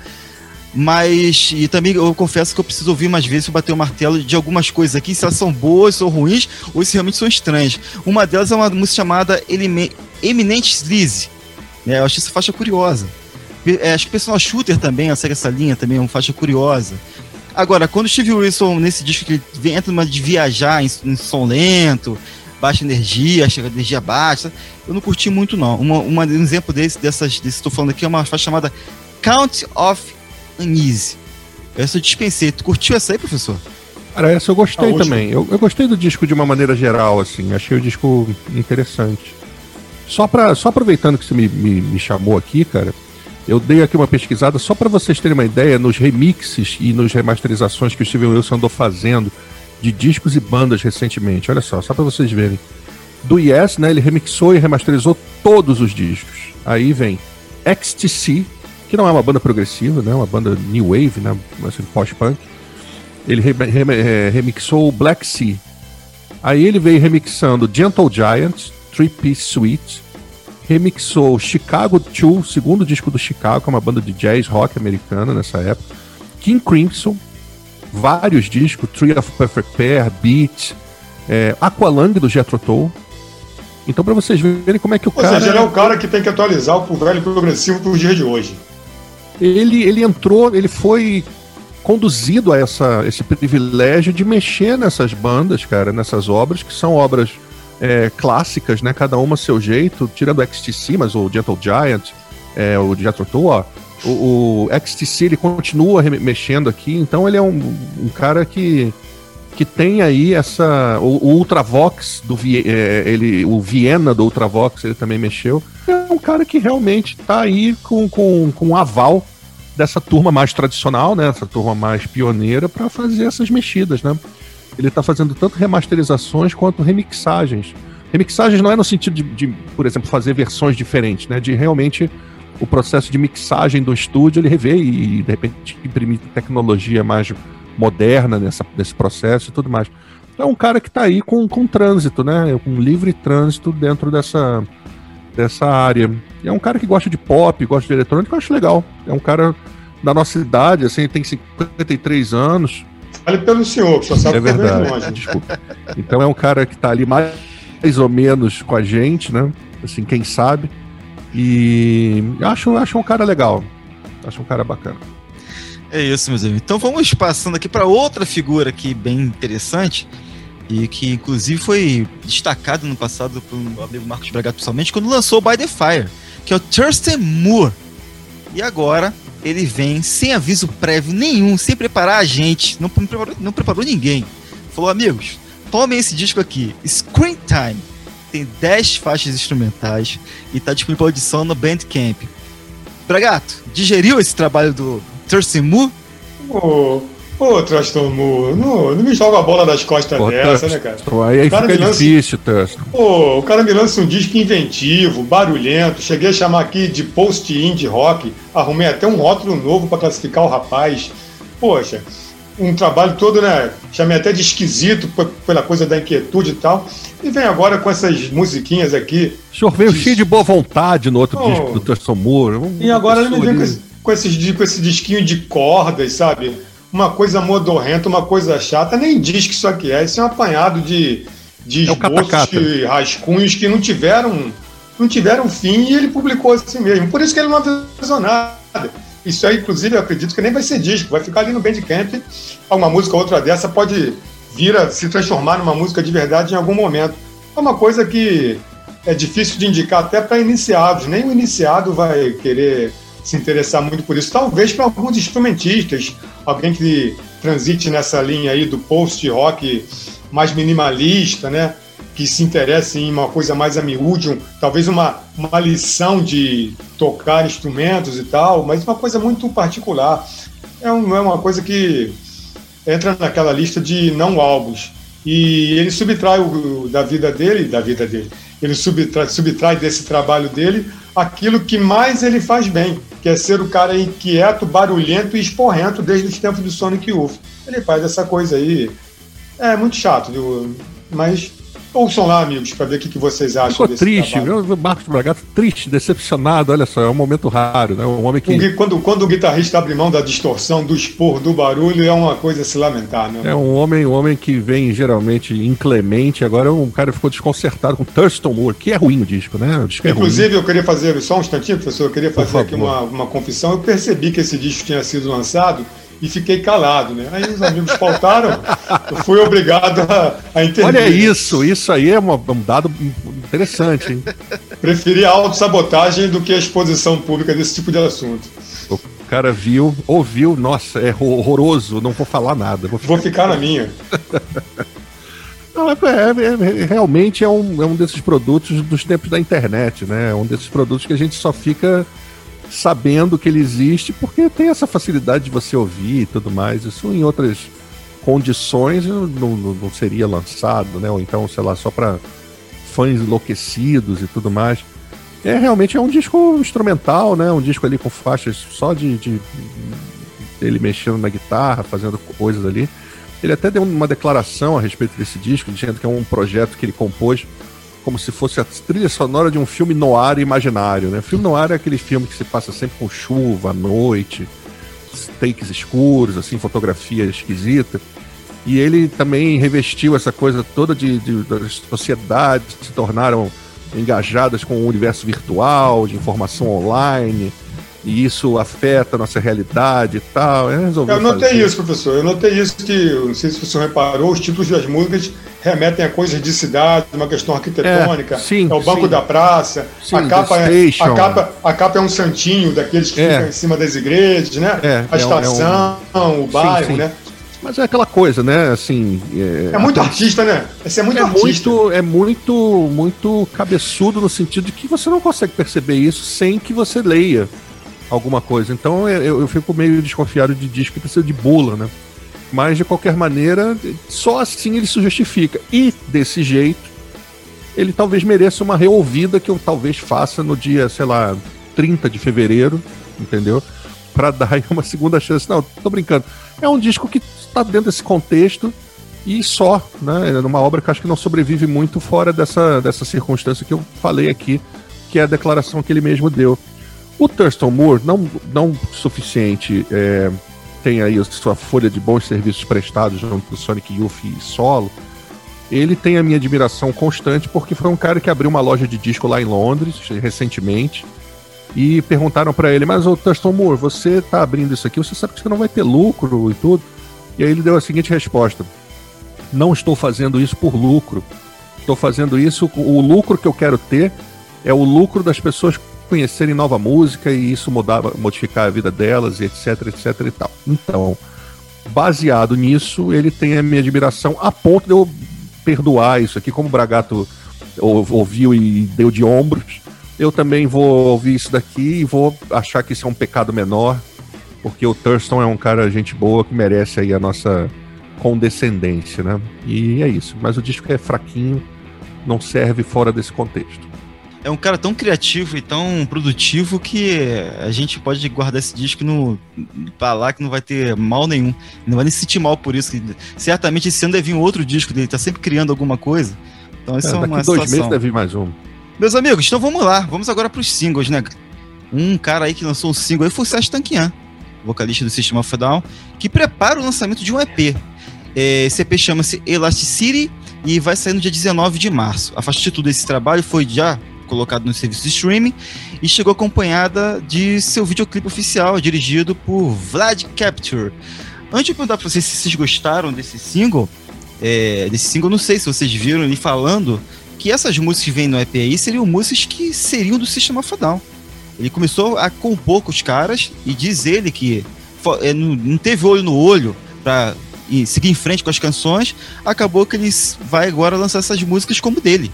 Mas, e também eu confesso que eu preciso ouvir mais vezes bater o martelo de algumas coisas aqui, se elas são boas ou ruins, ou se realmente são estranhas. Uma delas é uma música chamada Eminent Sleaze. Né? Eu achei essa faixa curiosa. É, acho que o Personal Shooter também segue essa linha, também é uma faixa curiosa. Agora, quando o Steve Wilson, nesse disco, que ele entra numa de viajar em, em som lento, baixa energia, chega energia baixa, eu não curti muito, não. Uma, uma, um exemplo desse, dessas, desse estou falando aqui, é uma faixa chamada Count of Unease. Essa eu dispensei. Tu curtiu essa aí, professor? Cara, essa eu gostei ah, também. Eu, eu, gostei do disco de uma maneira geral, assim. Achei o disco interessante. Só, pra, só aproveitando que você me, me, me chamou aqui, cara, eu dei aqui uma pesquisada só para vocês terem uma ideia nos remixes e nos remasterizações que o Steven Wilson andou fazendo de discos e bandas recentemente. Olha só, só para vocês verem. Do Yes, né, ele remixou e remasterizou todos os discos. Aí vem XTC, que não é uma banda progressiva, né, uma banda new wave, né, assim, post-punk. Ele re re é, remixou Black Sea. Aí ele veio remixando Gentle Giant, Three Piece Suite, remixou Chicago 2, segundo disco do Chicago, que é uma banda de jazz rock americana nessa época. King Crimson, vários discos, Tree of Perfect Pair, Beat, é, Aqualung do Jethro Tull. Então, para vocês verem como é que o Ou cara. Ou seja, ele é o cara que tem que atualizar o velho progressivo para o dia de hoje. Ele, ele entrou, ele foi conduzido a essa, esse privilégio de mexer nessas bandas, cara, nessas obras, que são obras é, clássicas, né? Cada uma seu jeito, tirando o XTC, mas o Gentle Giant, é, o Jethro o, o, XTC ele continua mexendo aqui, então ele é um, um cara que que tem aí essa o, o Ultravox do é, ele o Viena do Ultravox ele também mexeu. É um cara que realmente está aí com, com, com um aval dessa turma mais tradicional né? Essa turma mais pioneira para fazer essas mexidas né ele está fazendo tanto remasterizações quanto remixagens. Remixagens não é no sentido de, de, por exemplo, fazer versões diferentes, né? De realmente o processo de mixagem do estúdio ele rever e, de repente, imprimir tecnologia mais moderna nessa, nesse processo e tudo mais. Então é um cara que está aí com, com trânsito, né? Com livre trânsito dentro dessa, dessa área. E é um cara que gosta de pop, gosta de eletrônica, eu acho legal. É um cara da nossa idade, assim, tem 53 anos, Fale pelo senhor, que só sabe é verdade. longe. Desculpa. Então é um cara que está ali mais, mais ou menos com a gente, né? Assim, quem sabe. E acho, acho um cara legal. Acho um cara bacana. É isso, meus amigos. Então vamos passando aqui para outra figura aqui bem interessante e que inclusive foi destacado no passado pelo amigo Marcos Bragato pessoalmente quando lançou By the Fire, que é o Thurston Moore. E agora ele vem sem aviso prévio nenhum, sem preparar a gente, não, não, preparou, não preparou ninguém. Falou, amigos, tomem esse disco aqui, Screen Time. Tem 10 faixas instrumentais e está disponível para audição no Bandcamp. Bragato, digeriu esse trabalho do Thurston Moore? Oh, Ô, Trastorno, não, não me joga a bola das costas Pô, dessa, né, cara? Aí, aí fica lança, difícil, Trastor. Pô, o cara me lança um disco inventivo, barulhento. Cheguei a chamar aqui de post-indie rock. Arrumei até um rótulo novo para classificar o rapaz. Poxa, um trabalho todo, né? Chamei até de esquisito pela coisa da inquietude e tal. E vem agora com essas musiquinhas aqui. O senhor veio de... cheio de boa vontade no outro oh, disco do Moore. Um, e agora ele me vem com esse, com, esses, com esse disquinho de cordas, sabe? Uma coisa modorrenta, uma coisa chata, nem diz que isso aqui é. Isso é um apanhado de, de é esboços, de rascunhos que não tiveram, não tiveram fim e ele publicou assim mesmo. Por isso que ele não avisou nada. Isso aí, inclusive, eu acredito que nem vai ser disco, vai ficar ali no Bandcamp. Uma música ou outra dessa pode vir a se transformar numa música de verdade em algum momento. É uma coisa que é difícil de indicar até para iniciados. Nem o iniciado vai querer se interessar muito por isso. Talvez para alguns instrumentistas, alguém que transite nessa linha aí do post-rock mais minimalista, né? Que se interesse em uma coisa mais a talvez uma, uma lição de tocar instrumentos e tal, mas uma coisa muito particular. É, um, é uma coisa que entra naquela lista de não álbuns. E ele subtrai o, da vida dele, da vida dele, ele subtrai, subtrai desse trabalho dele aquilo que mais ele faz bem, que é ser o cara inquieto, barulhento e esporrento desde os tempos do Sonic Youth. Ele faz essa coisa aí É muito chato, viu? mas Ouçam lá, amigos, para ver o que, que vocês acham Ficou triste, viu? Marcos Bragato triste, decepcionado, olha só, é um momento raro, né? Um homem que. Quando, quando o guitarrista abre mão da distorção, do expor, do barulho, é uma coisa a se lamentar, né? É um homem, um homem que vem geralmente inclemente, agora um cara ficou desconcertado com Thurston Moore, que é ruim o disco, né? O disco é Inclusive, ruim. eu queria fazer, só um instantinho, professor, eu queria fazer aqui uma, uma confissão. Eu percebi que esse disco tinha sido lançado e fiquei calado, né? Aí os amigos faltaram, eu fui obrigado a, a entender. Olha isso, isso aí é uma, um dado interessante, hein? Preferi a autossabotagem do que a exposição pública desse tipo de assunto. O cara viu, ouviu, nossa, é horroroso, não vou falar nada. Vou ficar, vou ficar na minha. [LAUGHS] Não, é, é, é, realmente é um, é um desses produtos dos tempos da internet, né? É um desses produtos que a gente só fica sabendo que ele existe, porque tem essa facilidade de você ouvir e tudo mais. Isso em outras condições não, não, não seria lançado, né? Ou então, sei lá, só para fãs enlouquecidos e tudo mais. É realmente é um disco instrumental, né? Um disco ali com faixas só de, de ele mexendo na guitarra, fazendo coisas ali. Ele até deu uma declaração a respeito desse disco, dizendo que é um projeto que ele compôs como se fosse a trilha sonora de um filme noir imaginário, né? O filme noir é aquele filme que se passa sempre com chuva, noite, takes escuros, assim, fotografia esquisita. E ele também revestiu essa coisa toda de, de das sociedades que se tornaram engajadas com o universo virtual, de informação online e isso afeta a nossa realidade e tal. Eu, eu notei fazer. isso, professor. Eu notei isso que, não sei se o senhor reparou, os títulos das músicas remetem a coisas de cidade, uma questão arquitetônica. É, sim, é o banco sim. da praça. Sim, a, capa é, a, capa, a capa é um santinho daqueles que é. ficam em cima das igrejas, né? É, a estação, é um, o bairro, sim, né? Mas é aquela coisa, né? Assim. É, é muito artista, né? Esse é muito é artista. Muito, é muito, muito cabeçudo no sentido de que você não consegue perceber isso sem que você leia alguma coisa. Então eu, eu fico meio desconfiado de disco que precisa de bula, né? Mas de qualquer maneira, só assim ele se justifica. E desse jeito, ele talvez mereça uma reouvida que eu talvez faça no dia, sei lá, 30 de fevereiro, entendeu? Para [LAUGHS] dar uma segunda chance. Não, tô brincando. É um disco que está dentro desse contexto e só, né? É uma obra que acho que não sobrevive muito fora dessa, dessa circunstância que eu falei aqui, que é a declaração que ele mesmo deu. O Thurston Moore, não, não suficiente, é, tem aí a sua folha de bons serviços prestados junto do Sonic Youth e solo. Ele tem a minha admiração constante porque foi um cara que abriu uma loja de disco lá em Londres recentemente e perguntaram para ele: Mas Thurston Moore, você tá abrindo isso aqui, você sabe que você não vai ter lucro e tudo? E aí ele deu a seguinte resposta: Não estou fazendo isso por lucro. Estou fazendo isso, o lucro que eu quero ter é o lucro das pessoas conhecerem nova música e isso mudar, modificar a vida delas, e etc, etc e tal. Então, baseado nisso, ele tem a minha admiração a ponto de eu perdoar isso aqui, como o Bragato ouviu e deu de ombros. Eu também vou ouvir isso daqui e vou achar que isso é um pecado menor, porque o Thurston é um cara gente boa que merece aí a nossa condescendência, né? E é isso. Mas o disco é fraquinho, não serve fora desse contexto é um cara tão criativo e tão produtivo que a gente pode guardar esse disco no pra lá que não vai ter mal nenhum. Não vai nem se sentir mal por isso. Certamente esse ano deve vir um outro disco dele, tá sempre criando alguma coisa. Então isso é, é uma dois situação. meses deve vir mais um. Meus amigos, então vamos lá. Vamos agora pros singles, né? Um cara aí que lançou um single aí foi o Sérgio Tanquian, vocalista do System of Down, que prepara o lançamento de um EP. É, esse EP chama-se Elasticity e vai sair no dia 19 de março. A faixa de tudo desse trabalho foi já colocado no serviço de streaming e chegou acompanhada de seu videoclipe oficial, dirigido por Vlad Capture. Antes de perguntar para vocês se vocês gostaram desse single, é, desse single, não sei se vocês viram ele falando que essas músicas que vêm no EP aí seriam músicas que seriam do System of Down. Ele começou a compor com os caras e diz ele que é, não teve olho no olho para seguir em frente com as canções, acabou que ele vai agora lançar essas músicas como dele.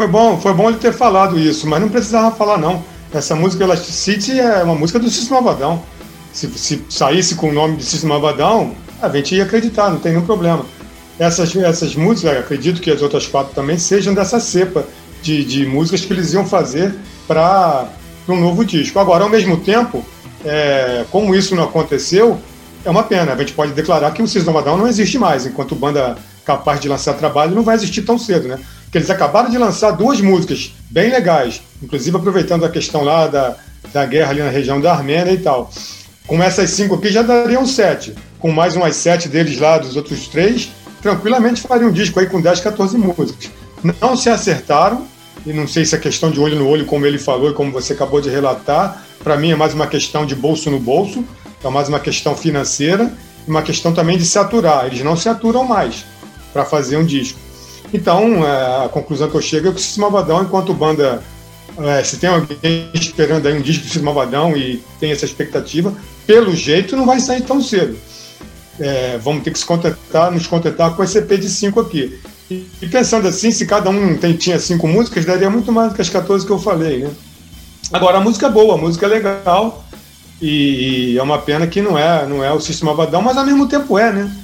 Foi bom, foi bom ele ter falado isso, mas não precisava falar não. Essa música Elasticity é uma música do System of Se, se saísse com o nome de System of a gente ia acreditar, não tem nenhum problema. Essas, essas músicas, acredito que as outras quatro também sejam dessa cepa de, de músicas que eles iam fazer para um novo disco. Agora, ao mesmo tempo, é, como isso não aconteceu, é uma pena. A gente pode declarar que o System of não existe mais enquanto banda capaz de lançar trabalho, não vai existir tão cedo, né? Porque eles acabaram de lançar duas músicas bem legais, inclusive aproveitando a questão lá da, da guerra ali na região da Armênia e tal. Com essas cinco aqui já dariam sete. Com mais umas sete deles lá, dos outros três, tranquilamente faria um disco aí com 10, 14 músicas. Não se acertaram, e não sei se é questão de olho no olho, como ele falou e como você acabou de relatar. Para mim é mais uma questão de bolso no bolso, é mais uma questão financeira e uma questão também de se aturar. Eles não se aturam mais para fazer um disco. Então, é, a conclusão que eu chego é que o Sistema Vadão, enquanto banda, é, se tem alguém esperando aí um disco do Sistema Vadão e tem essa expectativa, pelo jeito não vai sair tão cedo. É, vamos ter que se contentar, nos contentar com esse EP de 5 aqui. E, e, pensando assim, se cada um tem, tinha cinco músicas, daria muito mais do que as 14 que eu falei, né? Agora, a música é boa, a música é legal, e, e é uma pena que não é, não é o Sistema Vadão, mas ao mesmo tempo é, né?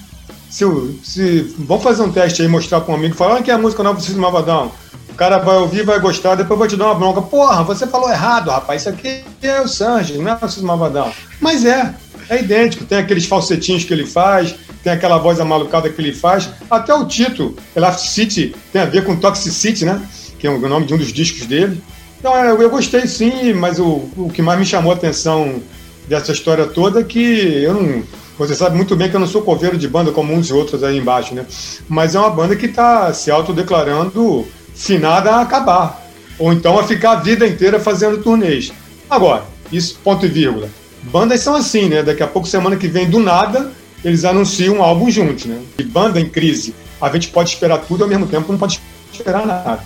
Se, se, vamos fazer um teste aí, mostrar para um amigo, falar que é a música nova do Sistema Vadão. O cara vai ouvir, vai gostar, depois vai te dar uma bronca. Porra, você falou errado, rapaz. Isso aqui é o Sanji, não é o Vadão. Mas é, é idêntico. Tem aqueles falsetinhos que ele faz, tem aquela voz amalucada que ele faz. Até o título, Elasticity, tem a ver com Toxicity, né? Que é o nome de um dos discos dele. Então, é, eu, eu gostei sim, mas o, o que mais me chamou a atenção dessa história toda é que eu não. Você sabe muito bem que eu não sou coveiro de banda como muitos outros aí embaixo, né? Mas é uma banda que está se autodeclarando finada a acabar. Ou então a ficar a vida inteira fazendo turnês. Agora, isso, ponto e vírgula. Bandas são assim, né? Daqui a pouco, semana que vem, do nada, eles anunciam um álbum juntos, né? E banda em crise, a gente pode esperar tudo ao mesmo tempo, não pode esperar nada.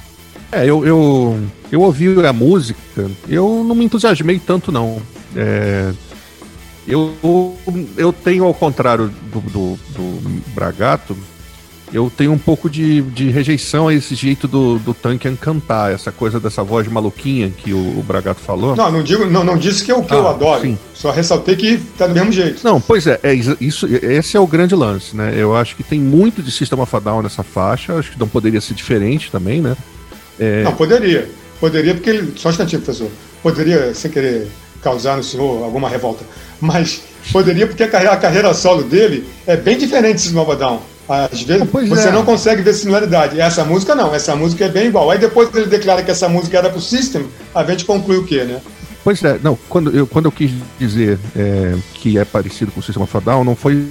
É, eu, eu, eu ouvi a música, eu não me entusiasmei tanto, não. É, eu, eu tenho, ao contrário do, do, do Bragato, eu tenho um pouco de, de rejeição a esse jeito do, do Tankian cantar, essa coisa dessa voz maluquinha que o, o Bragato falou. Não, não digo, não, não disse que é o que ah, eu adoro. Sim. Só ressaltei que tá do mesmo jeito. Não, pois é, é, isso, esse é o grande lance, né? Eu acho que tem muito de System of a Down nessa faixa, acho que não poderia ser diferente também, né? É... Não, poderia. Poderia, porque ele. Só um instantinho, professor. Poderia, sem querer causar no senhor alguma revolta. Mas poderia, porque a carreira, a carreira solo dele é bem diferente de System of a Down. Às vezes ah, você é. não consegue ver similaridade. Essa música não, essa música é bem igual. Aí depois que ele declara que essa música era pro System, a gente conclui o quê, né? Pois é, não, quando eu, quando eu quis dizer é, que é parecido com o System of a Down, não foi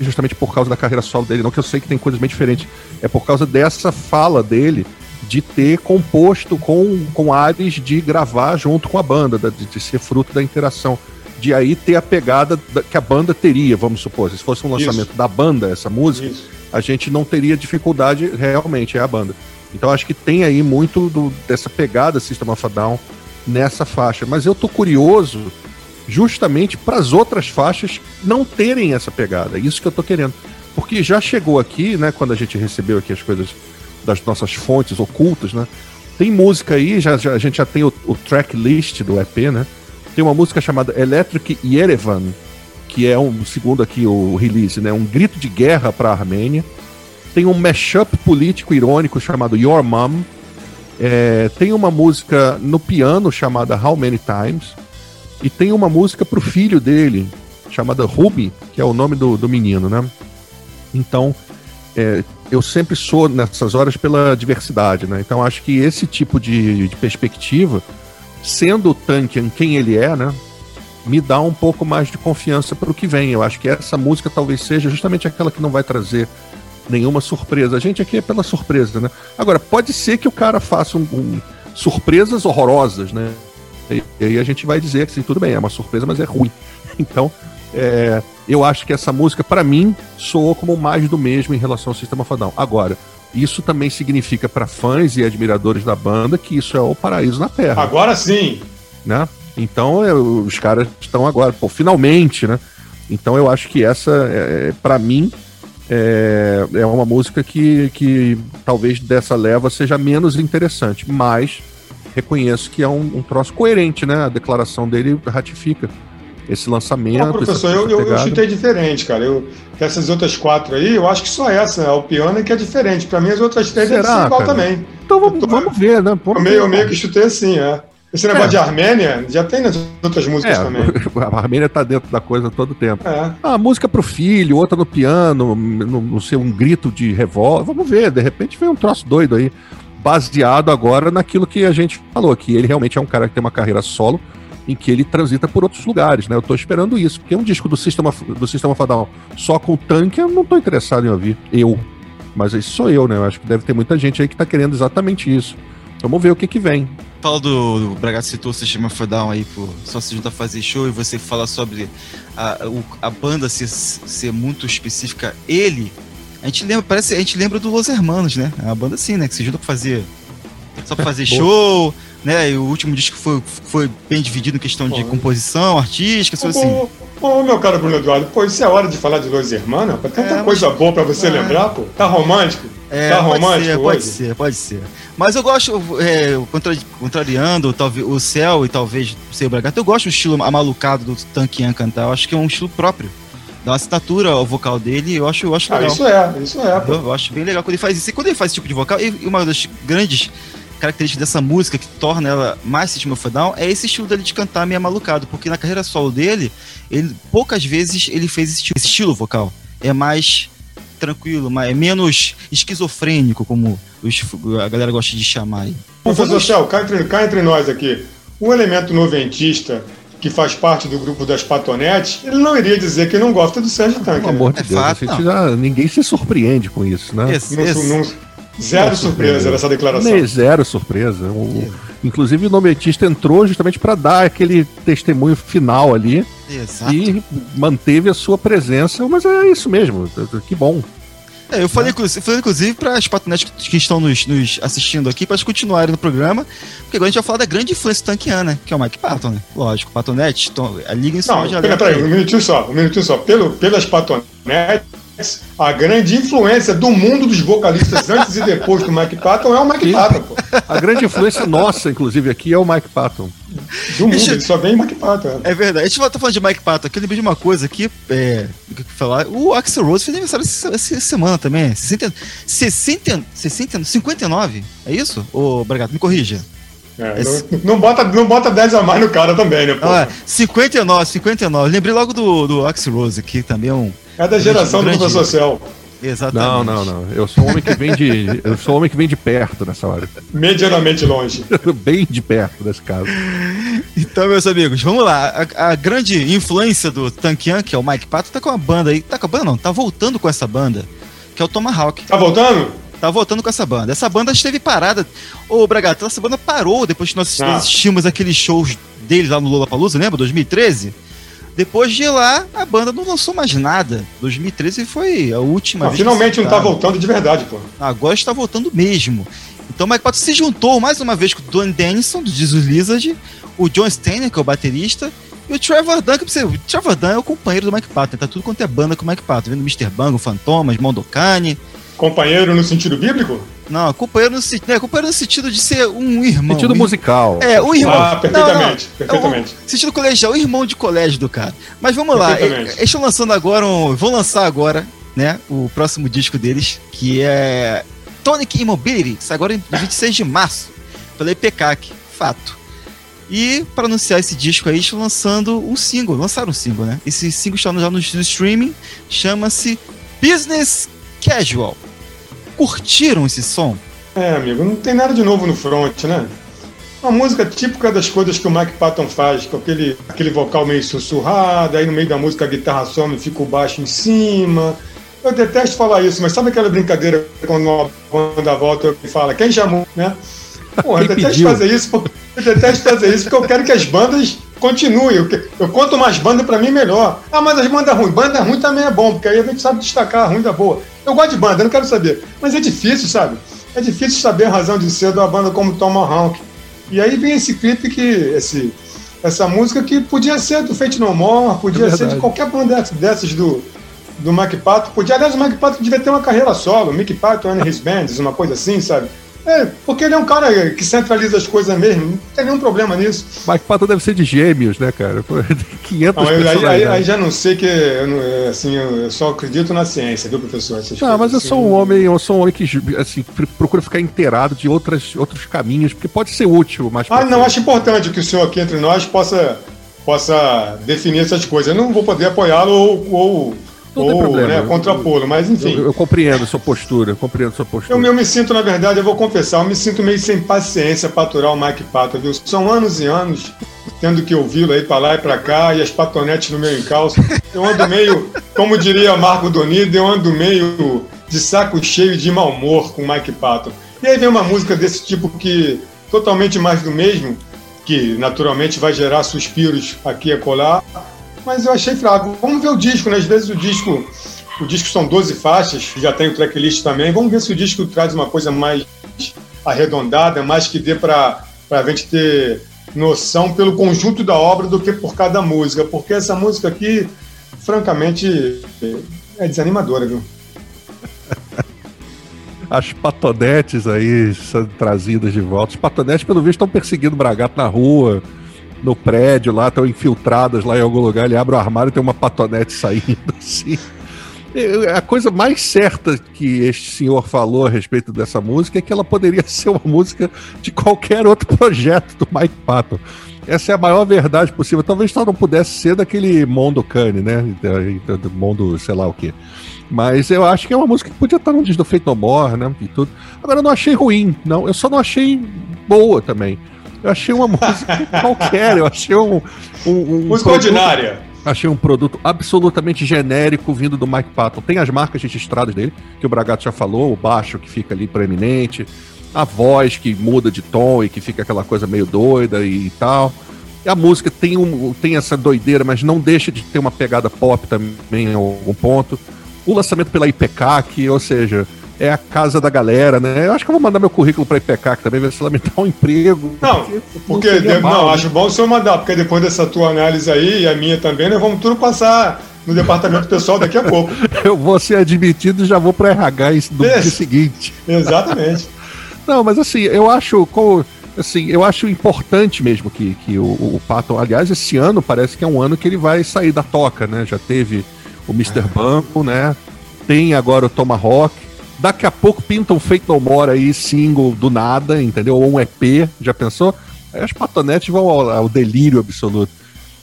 justamente por causa da carreira solo dele, não que eu sei que tem coisas bem diferentes. É por causa dessa fala dele de ter composto com, com ares de gravar junto com a banda, de, de ser fruto da interação de aí ter a pegada que a banda teria, vamos supor. Se fosse um lançamento Isso. da banda, essa música, Isso. a gente não teria dificuldade realmente, é a banda. Então acho que tem aí muito do, dessa pegada System of a Down nessa faixa. Mas eu tô curioso justamente para as outras faixas não terem essa pegada. É isso que eu tô querendo. Porque já chegou aqui, né, quando a gente recebeu aqui as coisas das nossas fontes ocultas, né? Tem música aí, já, já a gente já tem o, o track list do EP, né? tem uma música chamada Electric Yerevan, que é um, segundo aqui o release, né, um grito de guerra para a Armênia. Tem um mashup político irônico chamado Your Mom. É, tem uma música no piano chamada How Many Times. E tem uma música para o filho dele, chamada Ruby, que é o nome do, do menino, né? Então, é, eu sempre sou nessas horas pela diversidade, né? Então acho que esse tipo de, de perspectiva sendo o Tankian quem ele é, né? Me dá um pouco mais de confiança para o que vem. Eu acho que essa música talvez seja justamente aquela que não vai trazer nenhuma surpresa. A gente aqui é pela surpresa, né? Agora, pode ser que o cara faça um, um surpresas horrorosas, né? E, aí a gente vai dizer que sim, tudo bem, é uma surpresa, mas é ruim. [LAUGHS] Então, é, eu acho que essa música, para mim, soou como mais do mesmo em relação ao Sistema Fadão. Agora, isso também significa para fãs e admiradores da banda que isso é o paraíso na Terra. Agora sim! Né? Então é, os caras estão agora, pô, finalmente, né? Então eu acho que essa, é, é para mim, é, é uma música que, que talvez dessa leva seja menos interessante, mas reconheço que é um, um troço coerente, né? A declaração dele ratifica esse lançamento. Não, professor, eu, eu, eu, chutei diferente, cara. Eu, dessas outras quatro aí, eu acho que só essa, o piano, é que é diferente. Para mim, as outras três devem ser igual cara? também. Então vamos, tô, vamos ver, né? Vamos eu meio, ver, meio que chutei assim, é. Esse negócio é. de Armênia já tem nas outras músicas é, também. [LAUGHS] A Armênia tá dentro da coisa todo o tempo. É. Ah, música pro filho, outra no piano, no, no ser um grito de revolta. Vamos ver, de repente vem um troço doido aí. Baseado agora naquilo que a gente falou, que ele realmente é um cara que tem uma carreira solo, em que ele transita por outros lugares, né? Eu tô esperando isso, porque um disco do Sistema, do Sistema Fadal só com tanque, eu não tô interessado em ouvir. Eu. Mas isso sou eu, né? Eu acho que deve ter muita gente aí que tá querendo exatamente isso. Vamos ver o que que vem. Fala do, do Braga citou o Sistema Fadal aí, pô, só se juntar fazer show e você fala sobre a, o, a banda ser, ser muito específica. Ele, a gente lembra, parece, a gente lembra do Los Hermanos, né? É uma banda assim, né? Que se junta pra fazer. Só pra fazer [LAUGHS] show, né? E o último disco foi, foi bem dividido em questão de composição artística, coisas assim. Ô, meu caro Bruno Eduardo, pô, isso é hora de falar de Los Hermanos? Tem tanta é, coisa mas... boa pra você é. lembrar, pô. Tá romântico? É, tá romântico pode ser, hoje? pode ser, pode ser. Mas eu gosto, é, contrariando talvez o céu e talvez o Seu Bragato, eu gosto do estilo amalucado do Tankian cantar. Eu acho que é um estilo próprio. Dá uma assinatura ao vocal dele, eu acho, eu acho ah, legal. isso é, isso é. Eu, eu, acho bem legal quando ele faz isso. E quando ele faz esse tipo de vocal, e uma das grandes característica dessa música que torna ela mais System of Down é esse estilo dele de cantar meio malucado, porque na carreira solo dele, ele poucas vezes ele fez esse estilo, esse estilo vocal. É mais tranquilo, mais, é menos esquizofrênico, como os, a galera gosta de chamar aí. Professor Céu, cá entre, cá entre nós aqui, um elemento noventista que faz parte do grupo das patonetes, ele não iria dizer que não gosta do Sérgio Tanque. Pelo né? amor de é Deus, fato, já, ninguém se surpreende com isso, né? Esse, esse... Não, não, Zero surpresa nessa declaração. Nem zero surpresa. O, inclusive o nometista entrou justamente para dar aquele testemunho final ali. Exato. E manteve a sua presença, mas é isso mesmo. Que bom. É, eu falei, falei inclusive para as patronetes que estão nos, nos assistindo aqui, para continuarem no programa, porque agora a gente vai falar da grande influência tanquiana, que é o Mike Patton, né? Lógico, patonete, a liga em Não, peraí, um minutinho só, um minutinho só. Pelo, pelas patonetes, a grande influência do mundo dos vocalistas [LAUGHS] antes e depois do Mike Patton é o Mike Sim. Patton. Pô. A grande influência nossa, inclusive, aqui é o Mike Patton. Do mundo, ele só vem Mike Patton. É. é verdade. A gente tá falando de Mike Patton aqui, eu lembrei de uma coisa aqui, é, falar. O Axel Rose fez aniversário essa, essa semana também. 60, 60, 60, 59, é isso? Ô, Bragato, me corrija. É, não, não, bota, não bota 10 a mais no cara também, né? Pô? Ah, 59, 59. Lembrei logo do, do Axel Rose aqui, também é um é da geração do professor Céu. Exatamente. Não, não, não. Eu sou um homem que vem de. [LAUGHS] eu sou um homem que vem de perto nessa hora. Medianamente longe. [LAUGHS] Bem de perto nesse caso. Então, meus amigos, vamos lá. A, a grande influência do Tankian, que é o Mike Pato, tá com a banda aí. Tá com a banda, não, tá voltando com essa banda, que é o Tomahawk. Tá voltando? Tá voltando com essa banda. Essa banda esteve parada. Ô, Bragato, essa banda parou depois que nós ah. assistimos aqueles shows deles lá no Lollapalooza, lembra? 2013? Depois de lá, a banda não lançou mais nada. 2013 foi a última ah, Finalmente não tá voltando de verdade, pô. Agora está voltando mesmo. Então o Mike Patton se juntou mais uma vez com o Don Denison, do Jesus Lizard, o John Steiner, que é o baterista, e o Trevor Dunn, que você, o Trevor Dunn é o companheiro do Mike Patton, tá tudo quanto é banda com o Mike Patton, vendo Mr. Bango, Fantomas, Mondokane. Companheiro no sentido bíblico? Não, companheiro no, né, companheiro no sentido de ser um irmão. Sentido musical. É, um irmão. Ah, perfeitamente, não, não, perfeitamente. É um, sentido colegial, um irmão de colégio do cara. Mas vamos lá, eles estão lançando agora um. Vão lançar agora, né? O próximo disco deles, que é Tonic Immobility, sai agora em 26 de março, pela EPCAC. Fato. E para anunciar esse disco aí, estão lançando um single, lançaram um single, né? Esse single está já no streaming, chama-se Business Casual curtiram esse som? É, amigo, não tem nada de novo no front, né? Uma música típica das coisas que o Mike Patton faz, com aquele, aquele vocal meio sussurrado, aí no meio da música a guitarra some e fica o baixo em cima. Eu detesto falar isso, mas sabe aquela brincadeira quando uma banda volta e fala, quem chamou, né? [LAUGHS] Porra, eu detesto fazer isso, eu detesto fazer isso porque eu quero que as bandas continuem. Eu, eu quanto mais banda, para mim, melhor. Ah, mas as bandas ruins. Banda ruim também é bom, porque aí a gente sabe destacar a ruim da boa. Eu gosto de banda, não quero saber. Mas é difícil, sabe? É difícil saber a razão de ser de uma banda como Tomahawk. E aí vem esse clipe que. Esse, essa música que podia ser do Fate No More, podia é ser de qualquer banda dessas do, do Mike Pato. Podia, aliás, o Mike Pato devia ter uma carreira solo, Mick Pato and His Bands, uma coisa assim, sabe? É, porque ele é um cara que centraliza as coisas mesmo, não tem nenhum problema nisso. Mike Patton deve ser de gêmeos, né, cara? 500 [LAUGHS] não, aí, aí, aí, já não sei que, eu, assim, eu só acredito na ciência, viu, professor? Essas não, mas eu sou um homem, eu sou um homem que, assim, procura ficar inteirado de outras, outros caminhos, porque pode ser útil, mas... Ah, não, acho importante que o senhor aqui entre nós possa, possa definir essas coisas. Eu não vou poder apoiá-lo ou, ou não ou, problema. Né, contrapô-lo, mas enfim. Eu, eu, compreendo sua postura, eu compreendo sua postura. Eu, eu, me sinto, na verdade, eu vou confessar, eu me sinto meio sem paciência para aturar o Mike Pato, viu? São anos e anos tendo que ouvi-lo aí para lá e para cá, e as patonetes no meu encalço. Eu ando meio, como diria Marco Donido, eu ando meio de saco cheio de mau humor com o Mike Pato. E aí vem uma música desse tipo que totalmente mais do mesmo, que naturalmente vai gerar suspiros aqui e acolá, mas eu achei fraco. Vamos ver o disco, né? Às vezes o disco, o disco são 12 faixas, já tem o tracklist também. Vamos ver se o disco traz uma coisa mais arredondada, mais que dê para a gente ter noção pelo conjunto da obra do que por cada música, porque essa música aqui, francamente, é desanimadora, viu? [LAUGHS] As patonetes aí são trazidas de volta. Os patonetes, pelo visto, estão perseguindo o Bragato na rua no prédio lá, estão infiltradas lá em algum lugar, ele abre o armário e tem uma patonete saindo [LAUGHS] assim. A coisa mais certa que este senhor falou a respeito dessa música é que ela poderia [LAUGHS] ser uma música de qualquer outro projeto do Mike Patton. Essa é a maior verdade possível. Talvez só não pudesse ser daquele Mondo Cane, né? Do mundo, sei lá o quê. Mas eu acho que é uma música que podia estar no disco do Feito No More, né? E tudo. Agora, eu não achei ruim, não. Eu só não achei boa também. Eu achei uma [LAUGHS] música qualquer, eu achei um. um, um música produto, ordinária. Achei um produto absolutamente genérico vindo do Mike Patton. Tem as marcas registradas dele, que o Bragato já falou, o baixo que fica ali proeminente, a voz que muda de tom e que fica aquela coisa meio doida e tal. E a música tem, um, tem essa doideira, mas não deixa de ter uma pegada pop também em algum ponto. O lançamento pela IPK, que, ou seja, é a casa da galera, né? Eu acho que eu vou mandar meu currículo para IPK também, ver se ela me dá um emprego. Não, porque, porque não, mal, não né? acho bom o senhor mandar, porque depois dessa tua análise aí, e a minha também, nós vamos tudo passar no departamento pessoal daqui a pouco. [LAUGHS] eu vou ser admitido e já vou para RH no dia seguinte. Exatamente. [LAUGHS] não, mas assim, eu acho. assim, eu acho importante mesmo que, que o, o Pato, aliás, esse ano parece que é um ano que ele vai sair da toca, né? Já teve o Mr. Banco, né? Tem agora o Tomahawk, Daqui a pouco pintam um Fake No More aí, single do nada, entendeu? Ou um EP, já pensou? Aí as patonetes vão ao, ao delírio absoluto.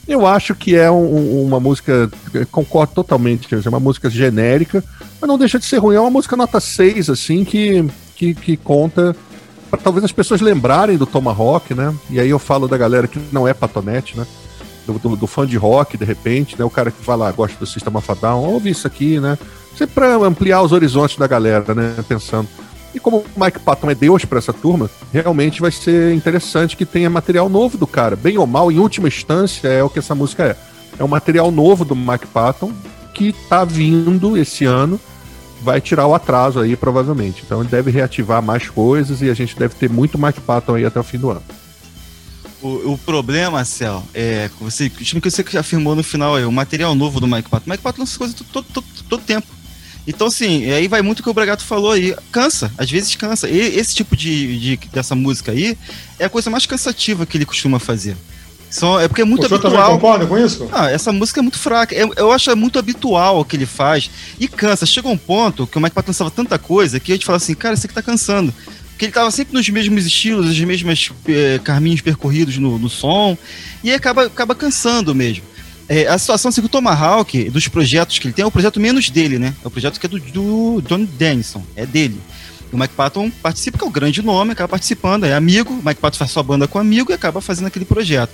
Eu acho que é um, uma música, concordo totalmente, dizer, uma música genérica, mas não deixa de ser ruim. É uma música nota 6, assim, que, que, que conta para talvez as pessoas lembrarem do Tomahawk, né? E aí eu falo da galera que não é patonete, né? Do, do, do fã de rock, de repente, né? O cara que fala, ah, gosta do System of a Down, ouve isso aqui, né? Sempre para ampliar os horizontes da galera, né? Pensando. E como o Mike Patton é Deus para essa turma, realmente vai ser interessante que tenha material novo do cara. Bem ou mal, em última instância, é o que essa música é. É um material novo do Mike Patton que tá vindo esse ano. Vai tirar o atraso aí, provavelmente. Então ele deve reativar mais coisas e a gente deve ter muito Mike Patton aí até o fim do ano. O, o problema, Cel, é você, que você afirmou no final aí, o material novo do Mike Patton. O Mike Patton lança coisas todo, todo tempo. Então, assim, aí vai muito o que o Bragato falou aí. Cansa, às vezes cansa. E esse tipo de, de dessa música aí é a coisa mais cansativa que ele costuma fazer. Só, é porque é muito o habitual. Você concorda com isso? Ah, essa música é muito fraca. Eu, eu acho é muito habitual o que ele faz. E cansa. Chega um ponto que o Mike Patton lançava tanta coisa que a gente fala assim, cara, isso aqui tá cansando. Porque ele tava sempre nos mesmos estilos, os mesmos eh, caminhos percorridos no, no som. E acaba, acaba cansando mesmo. É, a situação assim, que o Tomahawk, dos projetos que ele tem, é o projeto menos dele, né? É o projeto que é do, do John Denison, é dele. O Mike Patton participa, que é o grande nome, acaba participando, é amigo. O Mike Patton faz sua banda com amigo e acaba fazendo aquele projeto.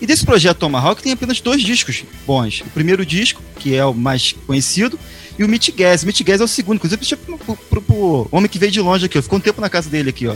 E desse projeto Tomahawk tem apenas dois discos bons. O primeiro disco, que é o mais conhecido, e o Meet Gas. Meet Gas é o segundo, inclusive, pro, pro, pro, pro homem que veio de longe aqui, ó. Ficou um tempo na casa dele aqui, ó.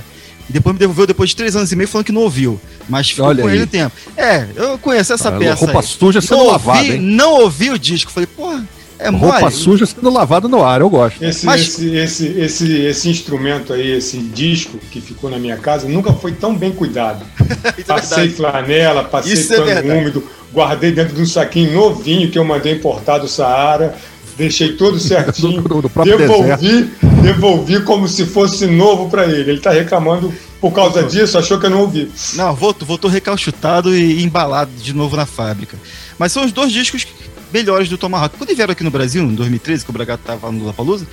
E depois me devolveu depois de três anos e meio falando que não ouviu. Mas ficou Olha com aí. ele o tempo. É, eu conheço essa ah, peça. Roupa aí. suja sendo não lavada. Ouvi, não ouvi o disco. Falei, porra. É Roupa mole. suja sendo lavada no ar, eu gosto. Esse, Mas... esse, esse, esse, esse instrumento aí, esse disco que ficou na minha casa, nunca foi tão bem cuidado. [LAUGHS] É passei é flanela, passei Isso é pano é úmido, guardei dentro de um saquinho novinho que eu mandei importar do Saara Deixei tudo certinho. [LAUGHS] do, do devolvi, devolvi como se fosse novo para ele. Ele tá reclamando por causa disso, achou que eu não ouvi. Não, voltou, voltou recalchutado e embalado de novo na fábrica. Mas são os dois discos melhores do Tomahawk. Quando ele vieram aqui no Brasil, em 2013, que o Bragato tava no Lollapalooza,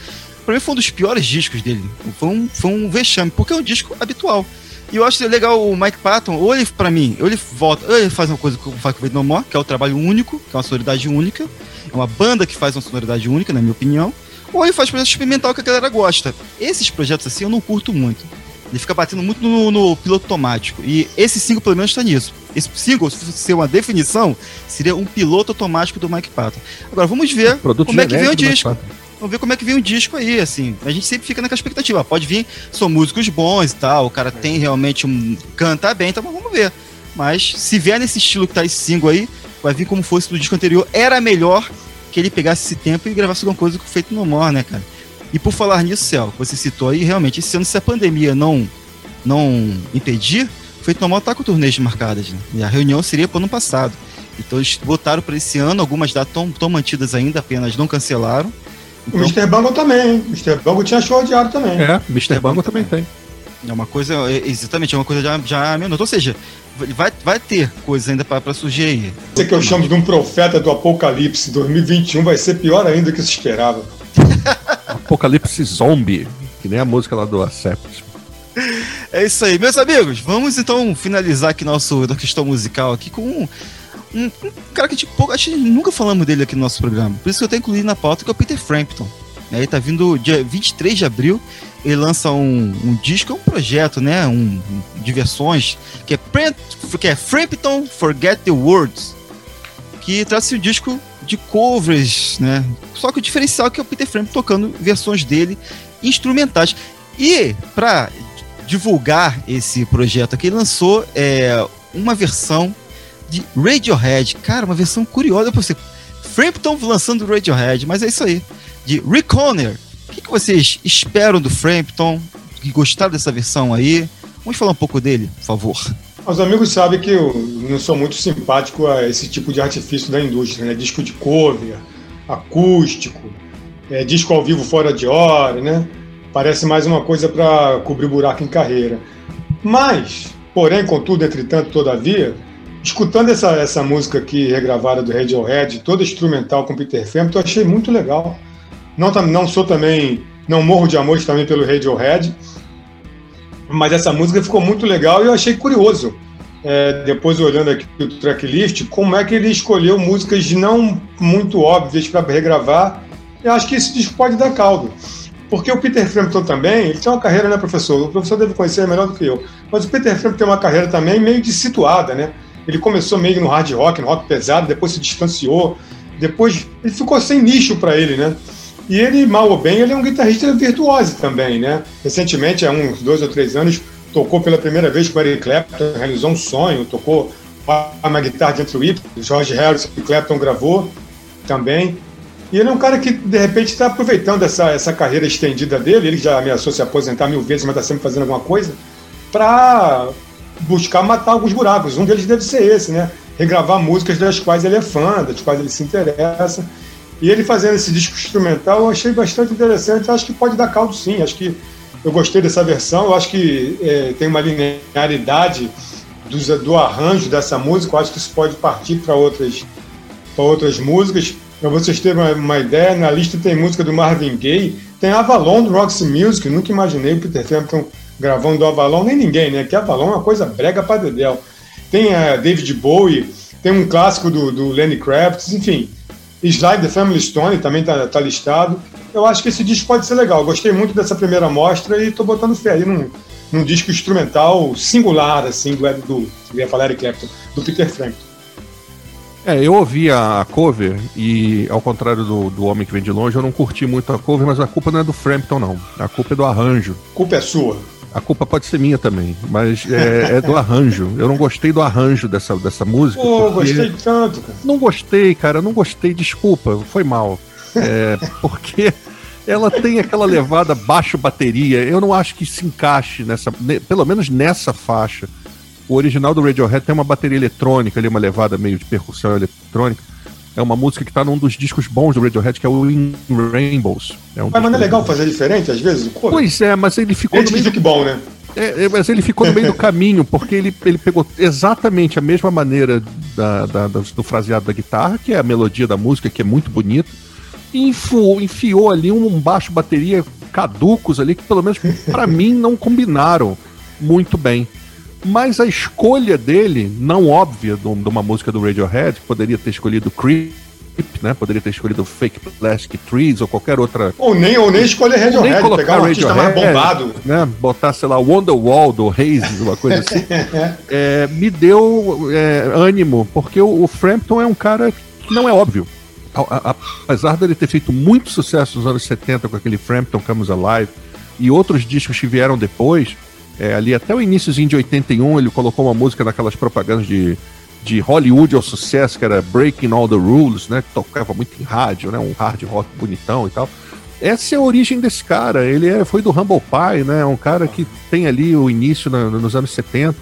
pra mim foi um dos piores discos dele. Foi um, foi um vexame, porque é um disco habitual. E eu acho legal o Mike Patton, ou ele, pra mim, ou ele volta, ou ele faz uma coisa que faz com o No More, que é o trabalho único, que é uma sonoridade única. É uma banda que faz uma sonoridade única, na minha opinião. Ou ele faz projeto experimental que a galera gosta. Esses projetos assim eu não curto muito. Ele fica batendo muito no, no piloto automático. E esse single, pelo menos, está nisso. Esse single, se fosse ser uma definição, seria um piloto automático do Mike Patton. Agora, vamos ver como é que vem o disco. Vamos ver como é que vem o disco aí, assim. A gente sempre fica naquela expectativa. Pode vir, são músicos bons e tal, o cara tem realmente um. canta bem, então vamos ver. Mas se vier nesse estilo que tá esse single aí, vai vir como fosse do disco anterior. Era melhor que ele pegasse esse tempo e gravasse alguma coisa feito no More, né, cara? E por falar nisso, Céu, você citou aí, realmente, esse ano, se a pandemia não, não impedir, Feito Normal tá com turnês marcadas, né? E a reunião seria para ano passado. Então eles votaram para esse ano, algumas datas estão mantidas ainda, apenas não cancelaram. Então... O Mr. Bango também, hein? Mr. Bango tinha show diário também. É, Mr. Bango também tem. É uma coisa, é, exatamente, é uma coisa já, já menos. Ou seja, vai, vai ter coisa ainda para surgir aí. Você que eu chamo de um profeta do apocalipse, 2021 vai ser pior ainda do que se esperava. [LAUGHS] Apocalipse Zombie, que nem a música lá do Accept. É isso aí, meus amigos. Vamos então finalizar aqui nosso questão musical aqui com um, cara que gente, pouco, acho que nunca falamos dele aqui no nosso programa. Por isso que eu tenho incluído na pauta que é o Peter Frampton. Ele tá vindo dia 23 de abril. Ele lança um, um disco, um projeto, né? Um, um de versões que é, que é Frampton Forget the Words, que traz um disco de covers, né? Só que o diferencial é que é o Peter Frampton tocando versões dele instrumentais. E para divulgar esse projeto aqui, ele lançou é, uma versão de Radiohead. Cara, uma versão curiosa para você. Frampton lançando Radiohead, mas é isso aí. De Rick Conner. O que, que vocês esperam do Frampton? Que gostaram dessa versão aí? Vamos falar um pouco dele, por favor. Os amigos sabem que eu não sou muito simpático a esse tipo de artifício da indústria, né? Disco de cover, acústico, é, disco ao vivo fora de hora, né? Parece mais uma coisa para cobrir buraco em carreira. Mas, porém, contudo, entretanto, todavia, escutando essa, essa música aqui regravada do Radiohead, toda instrumental com Peter Frampton, eu achei muito legal. Não, não sou também, não morro de amor também pelo Radiohead, mas essa música ficou muito legal e eu achei curioso. É, depois olhando aqui o tracklist, como é que ele escolheu músicas não muito óbvias para regravar. Eu acho que esse disco pode dar caldo. Porque o Peter Frampton também, ele tem uma carreira, né, professor? O professor deve conhecer melhor do que eu. Mas o Peter Frampton tem uma carreira também meio de situada, né? Ele começou meio no hard rock, no rock pesado, depois se distanciou, depois ele ficou sem nicho para ele, né? E ele, mal ou bem, ele é um guitarrista virtuoso também, né? Recentemente, há uns dois ou três anos, tocou pela primeira vez com Eric Clapton, realizou um sonho, tocou uma guitarra de entre o George Harrison e Clapton gravou também. E ele é um cara que, de repente, está aproveitando essa, essa carreira estendida dele, ele já ameaçou se aposentar mil vezes, mas está sempre fazendo alguma coisa, para buscar matar alguns buracos. Um deles deve ser esse, né? Regravar músicas das quais ele é fã, das quais ele se interessa. E ele fazendo esse disco instrumental eu achei bastante interessante. Acho que pode dar caldo sim. Acho que eu gostei dessa versão. Eu acho que é, tem uma linearidade do, do arranjo dessa música. Eu acho que isso pode partir para outras, outras músicas. Para vocês terem uma, uma, ideia, na lista tem música do Marvin Gaye, tem Avalon do Roxy Music. Nunca imaginei o Peter Frampton gravando do Avalon, nem ninguém, né? Que Avalon é uma coisa brega para dedéu. Tem a David Bowie, tem um clássico do, do Lenny Kravitz, enfim. Slide the Family Stone também está tá listado. Eu acho que esse disco pode ser legal. Gostei muito dessa primeira mostra e estou botando fé aí num, num disco instrumental singular, assim, do, do eu ia falar Eric Clapton, do Peter Frampton. É, eu ouvi a cover e, ao contrário do, do Homem que Vem de Longe, eu não curti muito a cover, mas a culpa não é do Frampton, não. A culpa é do arranjo. A culpa é sua. A culpa pode ser minha também, mas é, é, do arranjo. Eu não gostei do arranjo dessa, dessa música. Pô, gostei tanto, cara. Não gostei, cara, não gostei, desculpa, foi mal. É, [LAUGHS] porque ela tem aquela levada baixo bateria. Eu não acho que se encaixe nessa, pelo menos nessa faixa. O original do Radiohead tem uma bateria eletrônica ali, uma levada meio de percussão eletrônica. É uma música que tá num dos discos bons do Radiohead, que é o In Rainbows. É um mas, mas não é legal fazer diferente, às vezes, cover? Pois é, mas ele ficou. Ele meio... que bom, né? É, é, mas ele ficou no meio do [LAUGHS] caminho, porque ele, ele pegou exatamente a mesma maneira da, da, do fraseado da guitarra, que é a melodia da música, que é muito bonito, e enfiou, enfiou ali um baixo bateria caducos ali, que pelo menos para [LAUGHS] mim não combinaram muito bem. Mas a escolha dele, não óbvia, de uma música do Radiohead, poderia ter escolhido Creep, né? Poderia ter escolhido Fake Plastic Trees ou qualquer outra. Ou nem, ou nem escolher Radiohead, nem colocar pegar um Radiohead, mais bombado. Né? Botar, sei lá, Wonderwall do Haze, uma coisa assim. [LAUGHS] é, me deu é, ânimo, porque o, o Frampton é um cara que não é óbvio. apesar dele ter feito muito sucesso nos anos 70 com aquele Frampton Comes Alive e outros discos que vieram depois, é, ali até o iníciozinho de 81 ele colocou uma música naquelas propagandas de de Hollywood ao sucesso, que era Breaking All the Rules, né? Que tocava muito em rádio, né? Um hard rock bonitão e tal. Essa é a origem desse cara. Ele é, foi do Humble Pie, né? Um cara que tem ali o início na, nos anos 70.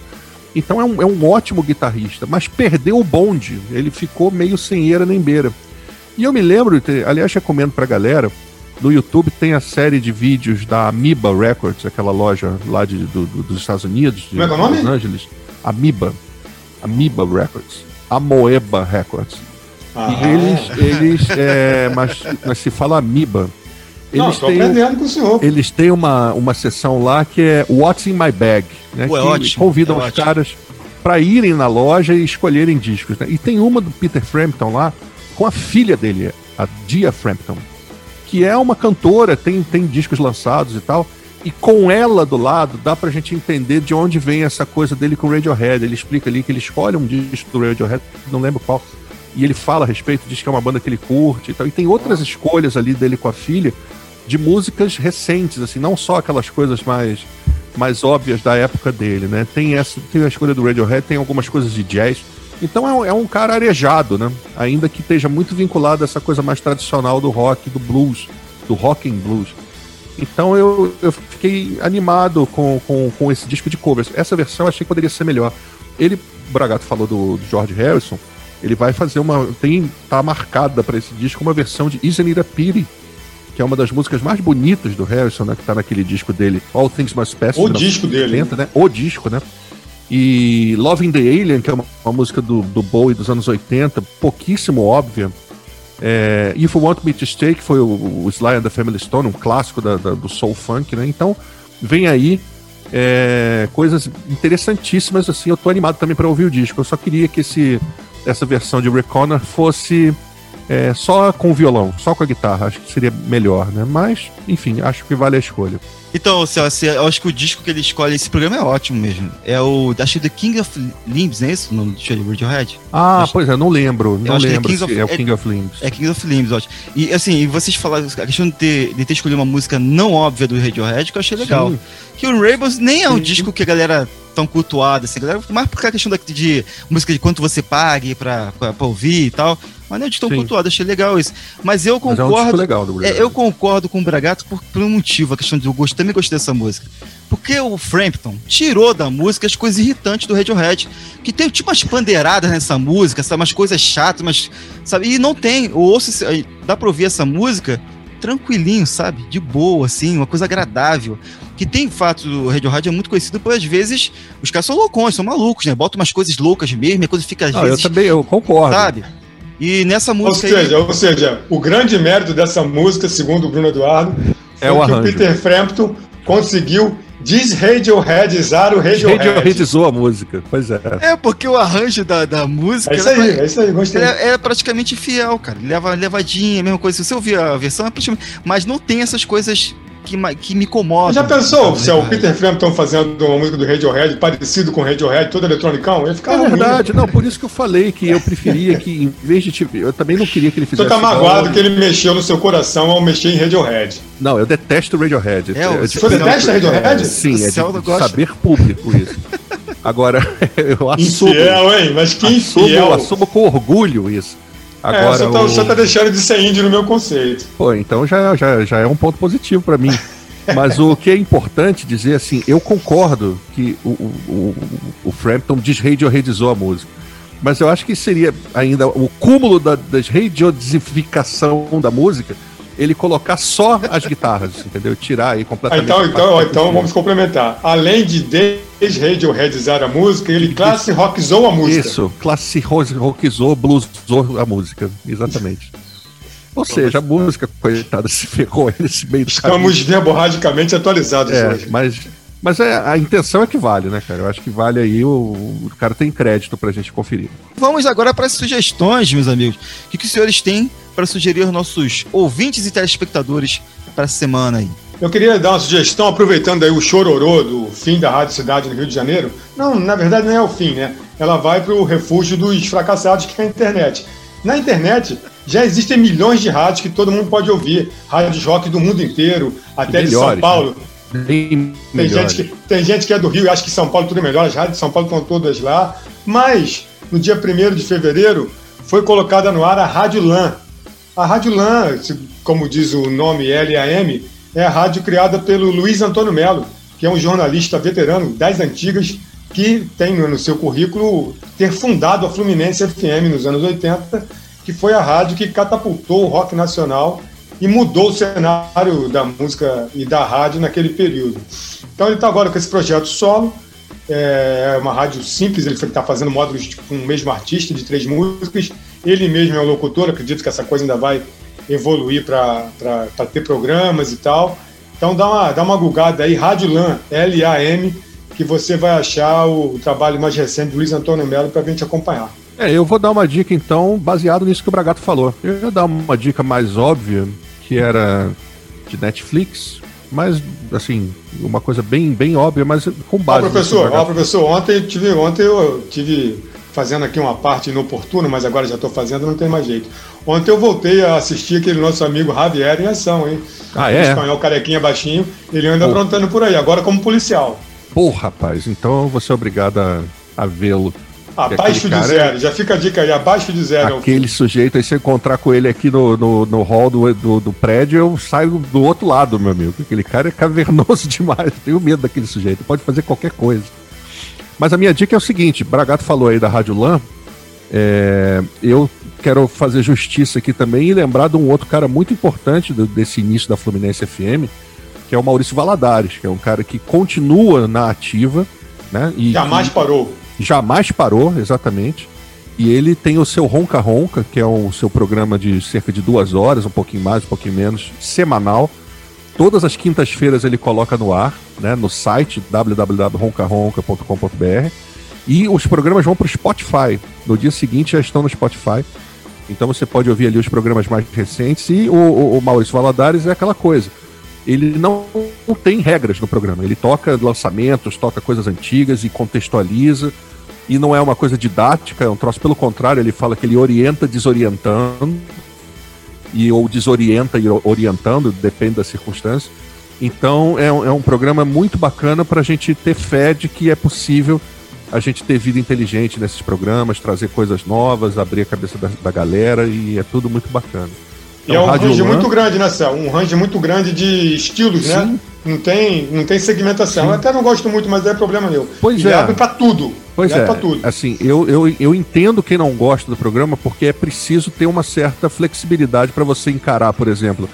Então é um, é um ótimo guitarrista, mas perdeu o bonde. Ele ficou meio sem eira nem beira. E eu me lembro, aliás, recomendo pra galera, no YouTube tem a série de vídeos da Amoeba Records, aquela loja lá de, do, do, dos Estados Unidos, de Como é, é o nome? Los Angeles. Amoeba. Amoeba Records, Amoeba Records. Ah, e eles, eles é, mas, mas se fala Amoeba. Eles Não, têm, com o senhor. Eles têm uma, uma sessão lá que é What's in My Bag, né? Ué, que ótimo, convidam é os ótimo. caras para irem na loja e escolherem discos. Né? E tem uma do Peter Frampton lá com a filha dele, a Dia Frampton, que é uma cantora, tem, tem discos lançados e tal. E com ela do lado, dá pra gente entender de onde vem essa coisa dele com o Radiohead. Ele explica ali que ele escolhe um disco do Radiohead, não lembro qual, e ele fala a respeito, diz que é uma banda que ele curte e tal. E tem outras escolhas ali dele com a filha de músicas recentes, assim, não só aquelas coisas mais mais óbvias da época dele, né? Tem essa, tem a escolha do Radiohead, tem algumas coisas de jazz. Então é um, é um cara arejado, né? Ainda que esteja muito vinculado a essa coisa mais tradicional do rock, do blues, do rock and blues. Então eu, eu fiquei animado com, com, com esse disco de covers. Essa versão eu achei que poderia ser melhor. Ele, o Bragato falou do, do George Harrison, ele vai fazer uma. Tem, tá marcada para esse disco uma versão de Isn't It a Pity, que é uma das músicas mais bonitas do Harrison, né? Que tá naquele disco dele, All Things Must Pass. O disco dele. né? O disco, né? E Loving the Alien, que é uma, uma música do, do Bowie dos anos 80, pouquíssimo óbvia é, If You Want Me to Stay, que foi o, o Sly and the Family Stone, um clássico da, da, do soul funk, né? Então, vem aí é, coisas interessantíssimas, assim, eu tô animado também para ouvir o disco. Eu só queria que esse, essa versão de Reconnor fosse é, só com o violão, só com a guitarra. Acho que seria melhor, né? Mas, enfim, acho que vale a escolha. Então, Celso, eu acho que o disco que ele escolhe esse programa é ótimo mesmo. É o, acho que The King of Limbs, não é isso? O nome do Radiohead? Ah, acho, pois é, não lembro. Não é lembro é, of, é, o King of Limbs. É King of Limbs, ótimo. E assim, vocês falaram a questão de ter, de ter escolhido uma música não óbvia do Radiohead, que eu achei legal. Sim. Que o Rainbows nem é um Sim. disco que a galera tão cultuada, assim, galera, mais por causa da questão de, de música de quanto você pague pra, pra, pra ouvir e tal. Mas não é de tão cultuado, achei legal isso. Mas eu concordo. Mas é um legal do é, eu concordo com o Bragato por, por um motivo, a questão eu gosto, também gostei dessa música. Porque o Frampton tirou da música as coisas irritantes do Radiohead. Que tem tipo umas pandeiradas nessa música, sabe? Umas coisas chatas, mas. Sabe? E não tem. Eu ouço, dá pra ouvir essa música tranquilinho, sabe? De boa, assim, uma coisa agradável. Que tem fato do Radiohead é muito conhecido por às vezes os caras são loucões, são malucos, né? Botam umas coisas loucas mesmo, a coisa fica às ah, vezes. Eu também, eu concordo. Sabe? E nessa música. Ou seja, aí... ou seja, o grande mérito dessa música, segundo o Bruno Eduardo, é o que o Peter Frampton conseguiu desradioheadizar o Radiohead. Radioheadizou a música, pois é. É, porque o arranjo da, da música. É isso aí, é, é isso aí, gostei. É, é, praticamente fiel, cara. Leva levadinha, a mesma coisa. Se você ouvir a versão, é praticamente. Mas não tem essas coisas que, que me incomoda. Já pensou se é o Peter Frampton fazendo uma música do Radiohead parecido com o Radiohead, todo eletronicão? Ia ficar É verdade, ruim. não, por isso que eu falei que eu preferia que, em vez de. Tipo, eu também não queria que ele fizesse. Você tá magoado que ele mexeu no seu coração ao mexer em Radiohead. Não, eu detesto o Radiohead. É, é, você detesta Radiohead? É, sim, é de saber público isso. Agora, [LAUGHS] eu assumo. Infiel, hein? Mas que assumo, infiel. Eu assumo com orgulho isso. Agora, é, você, tá, o... tá deixando de ser índio no meu conceito. Pô, então já, já, já é um ponto positivo para mim. [LAUGHS] Mas o que é importante dizer assim, eu concordo que o, o, o, o Frampton desradioredizou a música. Mas eu acho que seria ainda o cúmulo da desradiodificação da música ele colocar só as guitarras, [LAUGHS] entendeu? Tirar aí completamente. Ah, então, então, então vamos complementar. Além de desradioheadizar a música, ele classe rockzou a música. Isso, classe rockzou, bluesou a música, exatamente. Ou seja, a música, coitada, [LAUGHS] se ferrou nesse meio do Estamos verborragicamente atualizados é, hoje. Mas, mas é, a intenção é que vale, né, cara? Eu acho que vale aí, o, o cara tem crédito pra gente conferir. Vamos agora para as sugestões, meus amigos. O que, que os senhores têm para sugerir aos nossos ouvintes e telespectadores para a semana aí? Eu queria dar uma sugestão, aproveitando aí o chororô do fim da Rádio Cidade no Rio de Janeiro. Não, na verdade não é o fim, né? Ela vai para o refúgio dos fracassados, que é a internet. Na internet já existem milhões de rádios que todo mundo pode ouvir. Rádios rock do mundo inteiro, até melhores, de São Paulo. Né? Tem gente, que, tem gente que é do Rio e acha que São Paulo tudo é melhor, as rádios de São Paulo estão todas lá. Mas, no dia 1 de fevereiro, foi colocada no ar a Rádio LAN, a Rádio LAN, como diz o nome LAM, é a rádio criada pelo Luiz Antônio Melo, que é um jornalista veterano das antigas, que tem no seu currículo ter fundado a Fluminense FM nos anos 80, que foi a rádio que catapultou o rock nacional e mudou o cenário da música e da rádio naquele período. Então ele está agora com esse projeto solo, é uma rádio simples, ele está fazendo módulos com o mesmo artista de três músicas, ele mesmo é um locutor, acredito que essa coisa ainda vai evoluir para ter programas e tal. Então dá uma, dá uma gulgada aí, Rádio LAM, L-A-M, que você vai achar o trabalho mais recente do Luiz Antônio Melo para a gente acompanhar. É, eu vou dar uma dica então, baseado nisso que o Bragato falou. Eu ia dar uma dica mais óbvia, que era de Netflix, mas assim, uma coisa bem, bem óbvia, mas com base. Ó, professor, ó, professor, ontem tive, ontem eu tive fazendo aqui uma parte inoportuna, mas agora já estou fazendo, não tem mais jeito. Ontem eu voltei a assistir aquele nosso amigo Javier em ação, hein? Ah, é? espanhol carequinha baixinho, ele anda aprontando por aí, agora como policial. Pô, rapaz, então você é obrigado a, a vê-lo. Abaixo de zero, é... já fica a dica aí, abaixo de zero. Aquele sujeito, aí se eu encontrar com ele aqui no, no, no hall do, do, do, prédio, eu saio do outro lado, meu amigo. Aquele cara é cavernoso [LAUGHS] demais, tenho medo daquele sujeito, pode fazer qualquer coisa. Mas a minha dica é o seguinte: Bragato falou aí da Rádio LAN. É, eu quero fazer justiça aqui também e lembrar de um outro cara muito importante do, desse início da Fluminense FM, que é o Maurício Valadares, que é um cara que continua na ativa, né? E, jamais parou. Jamais parou, exatamente. E ele tem o seu Ronca Ronca, que é o seu programa de cerca de duas horas, um pouquinho mais, um pouquinho menos, semanal Todas as quintas-feiras ele coloca no ar, né, no site www.roncaronca.com.br. E os programas vão para o Spotify. No dia seguinte já estão no Spotify. Então você pode ouvir ali os programas mais recentes. E o, o, o Maurício Valadares é aquela coisa. Ele não, tem regras no programa. Ele toca lançamentos, toca coisas antigas e contextualiza. E não é uma coisa didática, é um troço. Pelo contrário, ele fala que ele orienta desorientando e ou desorienta e orientando, depende da circunstância. Então é um, é um programa muito bacana para a gente ter fé de que é possível a gente ter vida inteligente nesses programas, trazer coisas novas, abrir a cabeça da, da galera e é tudo muito bacana. E é um range muito grande, né, Céu? Um range muito grande de estilos, né? Sim. né? Não tem, não tem segmentação. Sim. Eu até não gosto muito, mas é problema meu. Pois Ele é. abre para tudo. Pois é. Assim, eu, eu, eu entendo quem não gosta do programa porque é preciso ter uma certa flexibilidade para você encarar, por exemplo,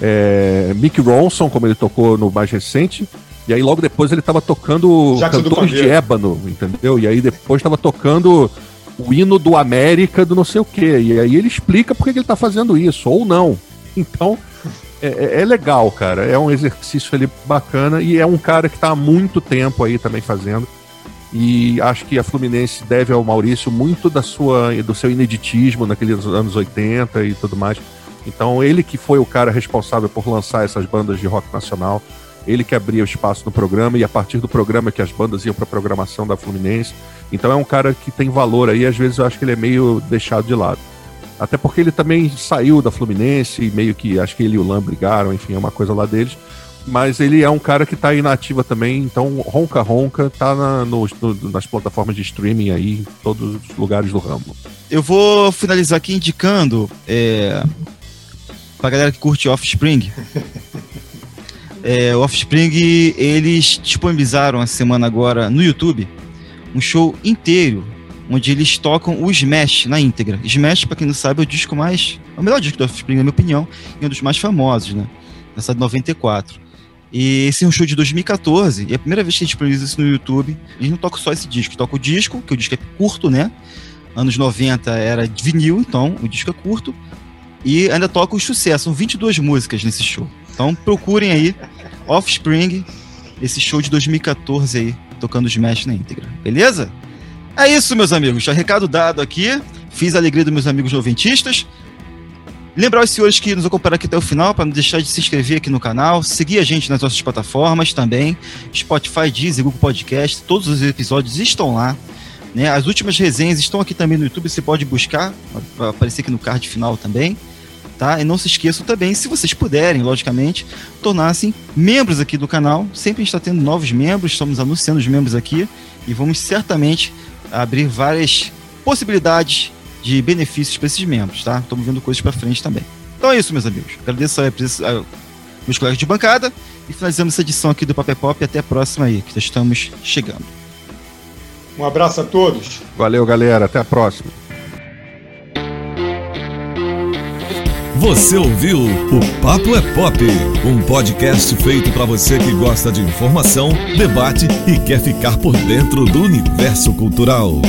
é, Mick Ronson, como ele tocou no mais recente, e aí logo depois ele estava tocando Jackson cantores de ébano, entendeu? E aí depois estava tocando o hino do América do não sei o quê. E aí ele explica por que ele está fazendo isso, ou não. Então, é, é, é, legal, cara. É um exercício ali bacana e é um cara que está há muito tempo aí também fazendo. E acho que a Fluminense deve ao Maurício muito da sua, do seu ineditismo naqueles anos 80 e tudo mais. Então, ele que foi o cara responsável por lançar essas bandas de rock nacional, ele que abria o espaço no programa e a partir do programa que as bandas iam para a programação da Fluminense. Então é um cara que tem valor aí, às vezes eu acho que ele é meio deixado de lado. Até porque ele também saiu da Fluminense, e meio que acho que ele e o Lam brigaram, enfim, é uma coisa lá deles. Mas ele é um cara que está aí na ativa também, então Ronca Ronca tá na, no, no, nas plataformas de streaming aí, em todos os lugares do ramo. Eu vou finalizar aqui indicando é, pra galera que curte Offspring. [LAUGHS] é, o Offspring, eles disponibilizaram a semana agora no YouTube um show inteiro onde eles tocam o Smash na íntegra. Smash, para quem não sabe, é o disco mais. É o melhor disco do Offspring, na minha opinião, e um dos mais famosos, né? Essa de 94. E esse é um show de 2014, e é a primeira vez que a gente disponibiliza isso no YouTube. Eles não tocam só esse disco, toca o disco, que o disco é curto, né? Anos 90 era vinil, então o disco é curto. E ainda toca o sucesso, são 22 músicas nesse show. Então procurem aí, Offspring, esse show de 2014 aí, tocando Smash na íntegra, beleza? É isso, meus amigos. Já recado dado aqui. Fiz a alegria dos meus amigos noventistas. Lembrar os senhores que nos acompanharam aqui até o final, para não deixar de se inscrever aqui no canal, seguir a gente nas nossas plataformas também, Spotify, Deezer, Google Podcast, todos os episódios estão lá. Né? As últimas resenhas estão aqui também no YouTube, você pode buscar, vai aparecer aqui no card final também. Tá? E não se esqueçam também, se vocês puderem, logicamente, tornar-se membros aqui do canal. Sempre a gente está tendo novos membros, estamos anunciando os membros aqui e vamos certamente abrir várias possibilidades de benefícios para esses membros, tá? Estamos vendo coisas para frente também. Então é isso, meus amigos. Agradeço a, a, meus colegas de bancada e finalizamos essa edição aqui do Papel Pop. Até a próxima aí, que já estamos chegando. Um abraço a todos. Valeu, galera. Até a próxima. Você ouviu o Papo é Pop, um podcast feito para você que gosta de informação, debate e quer ficar por dentro do universo cultural.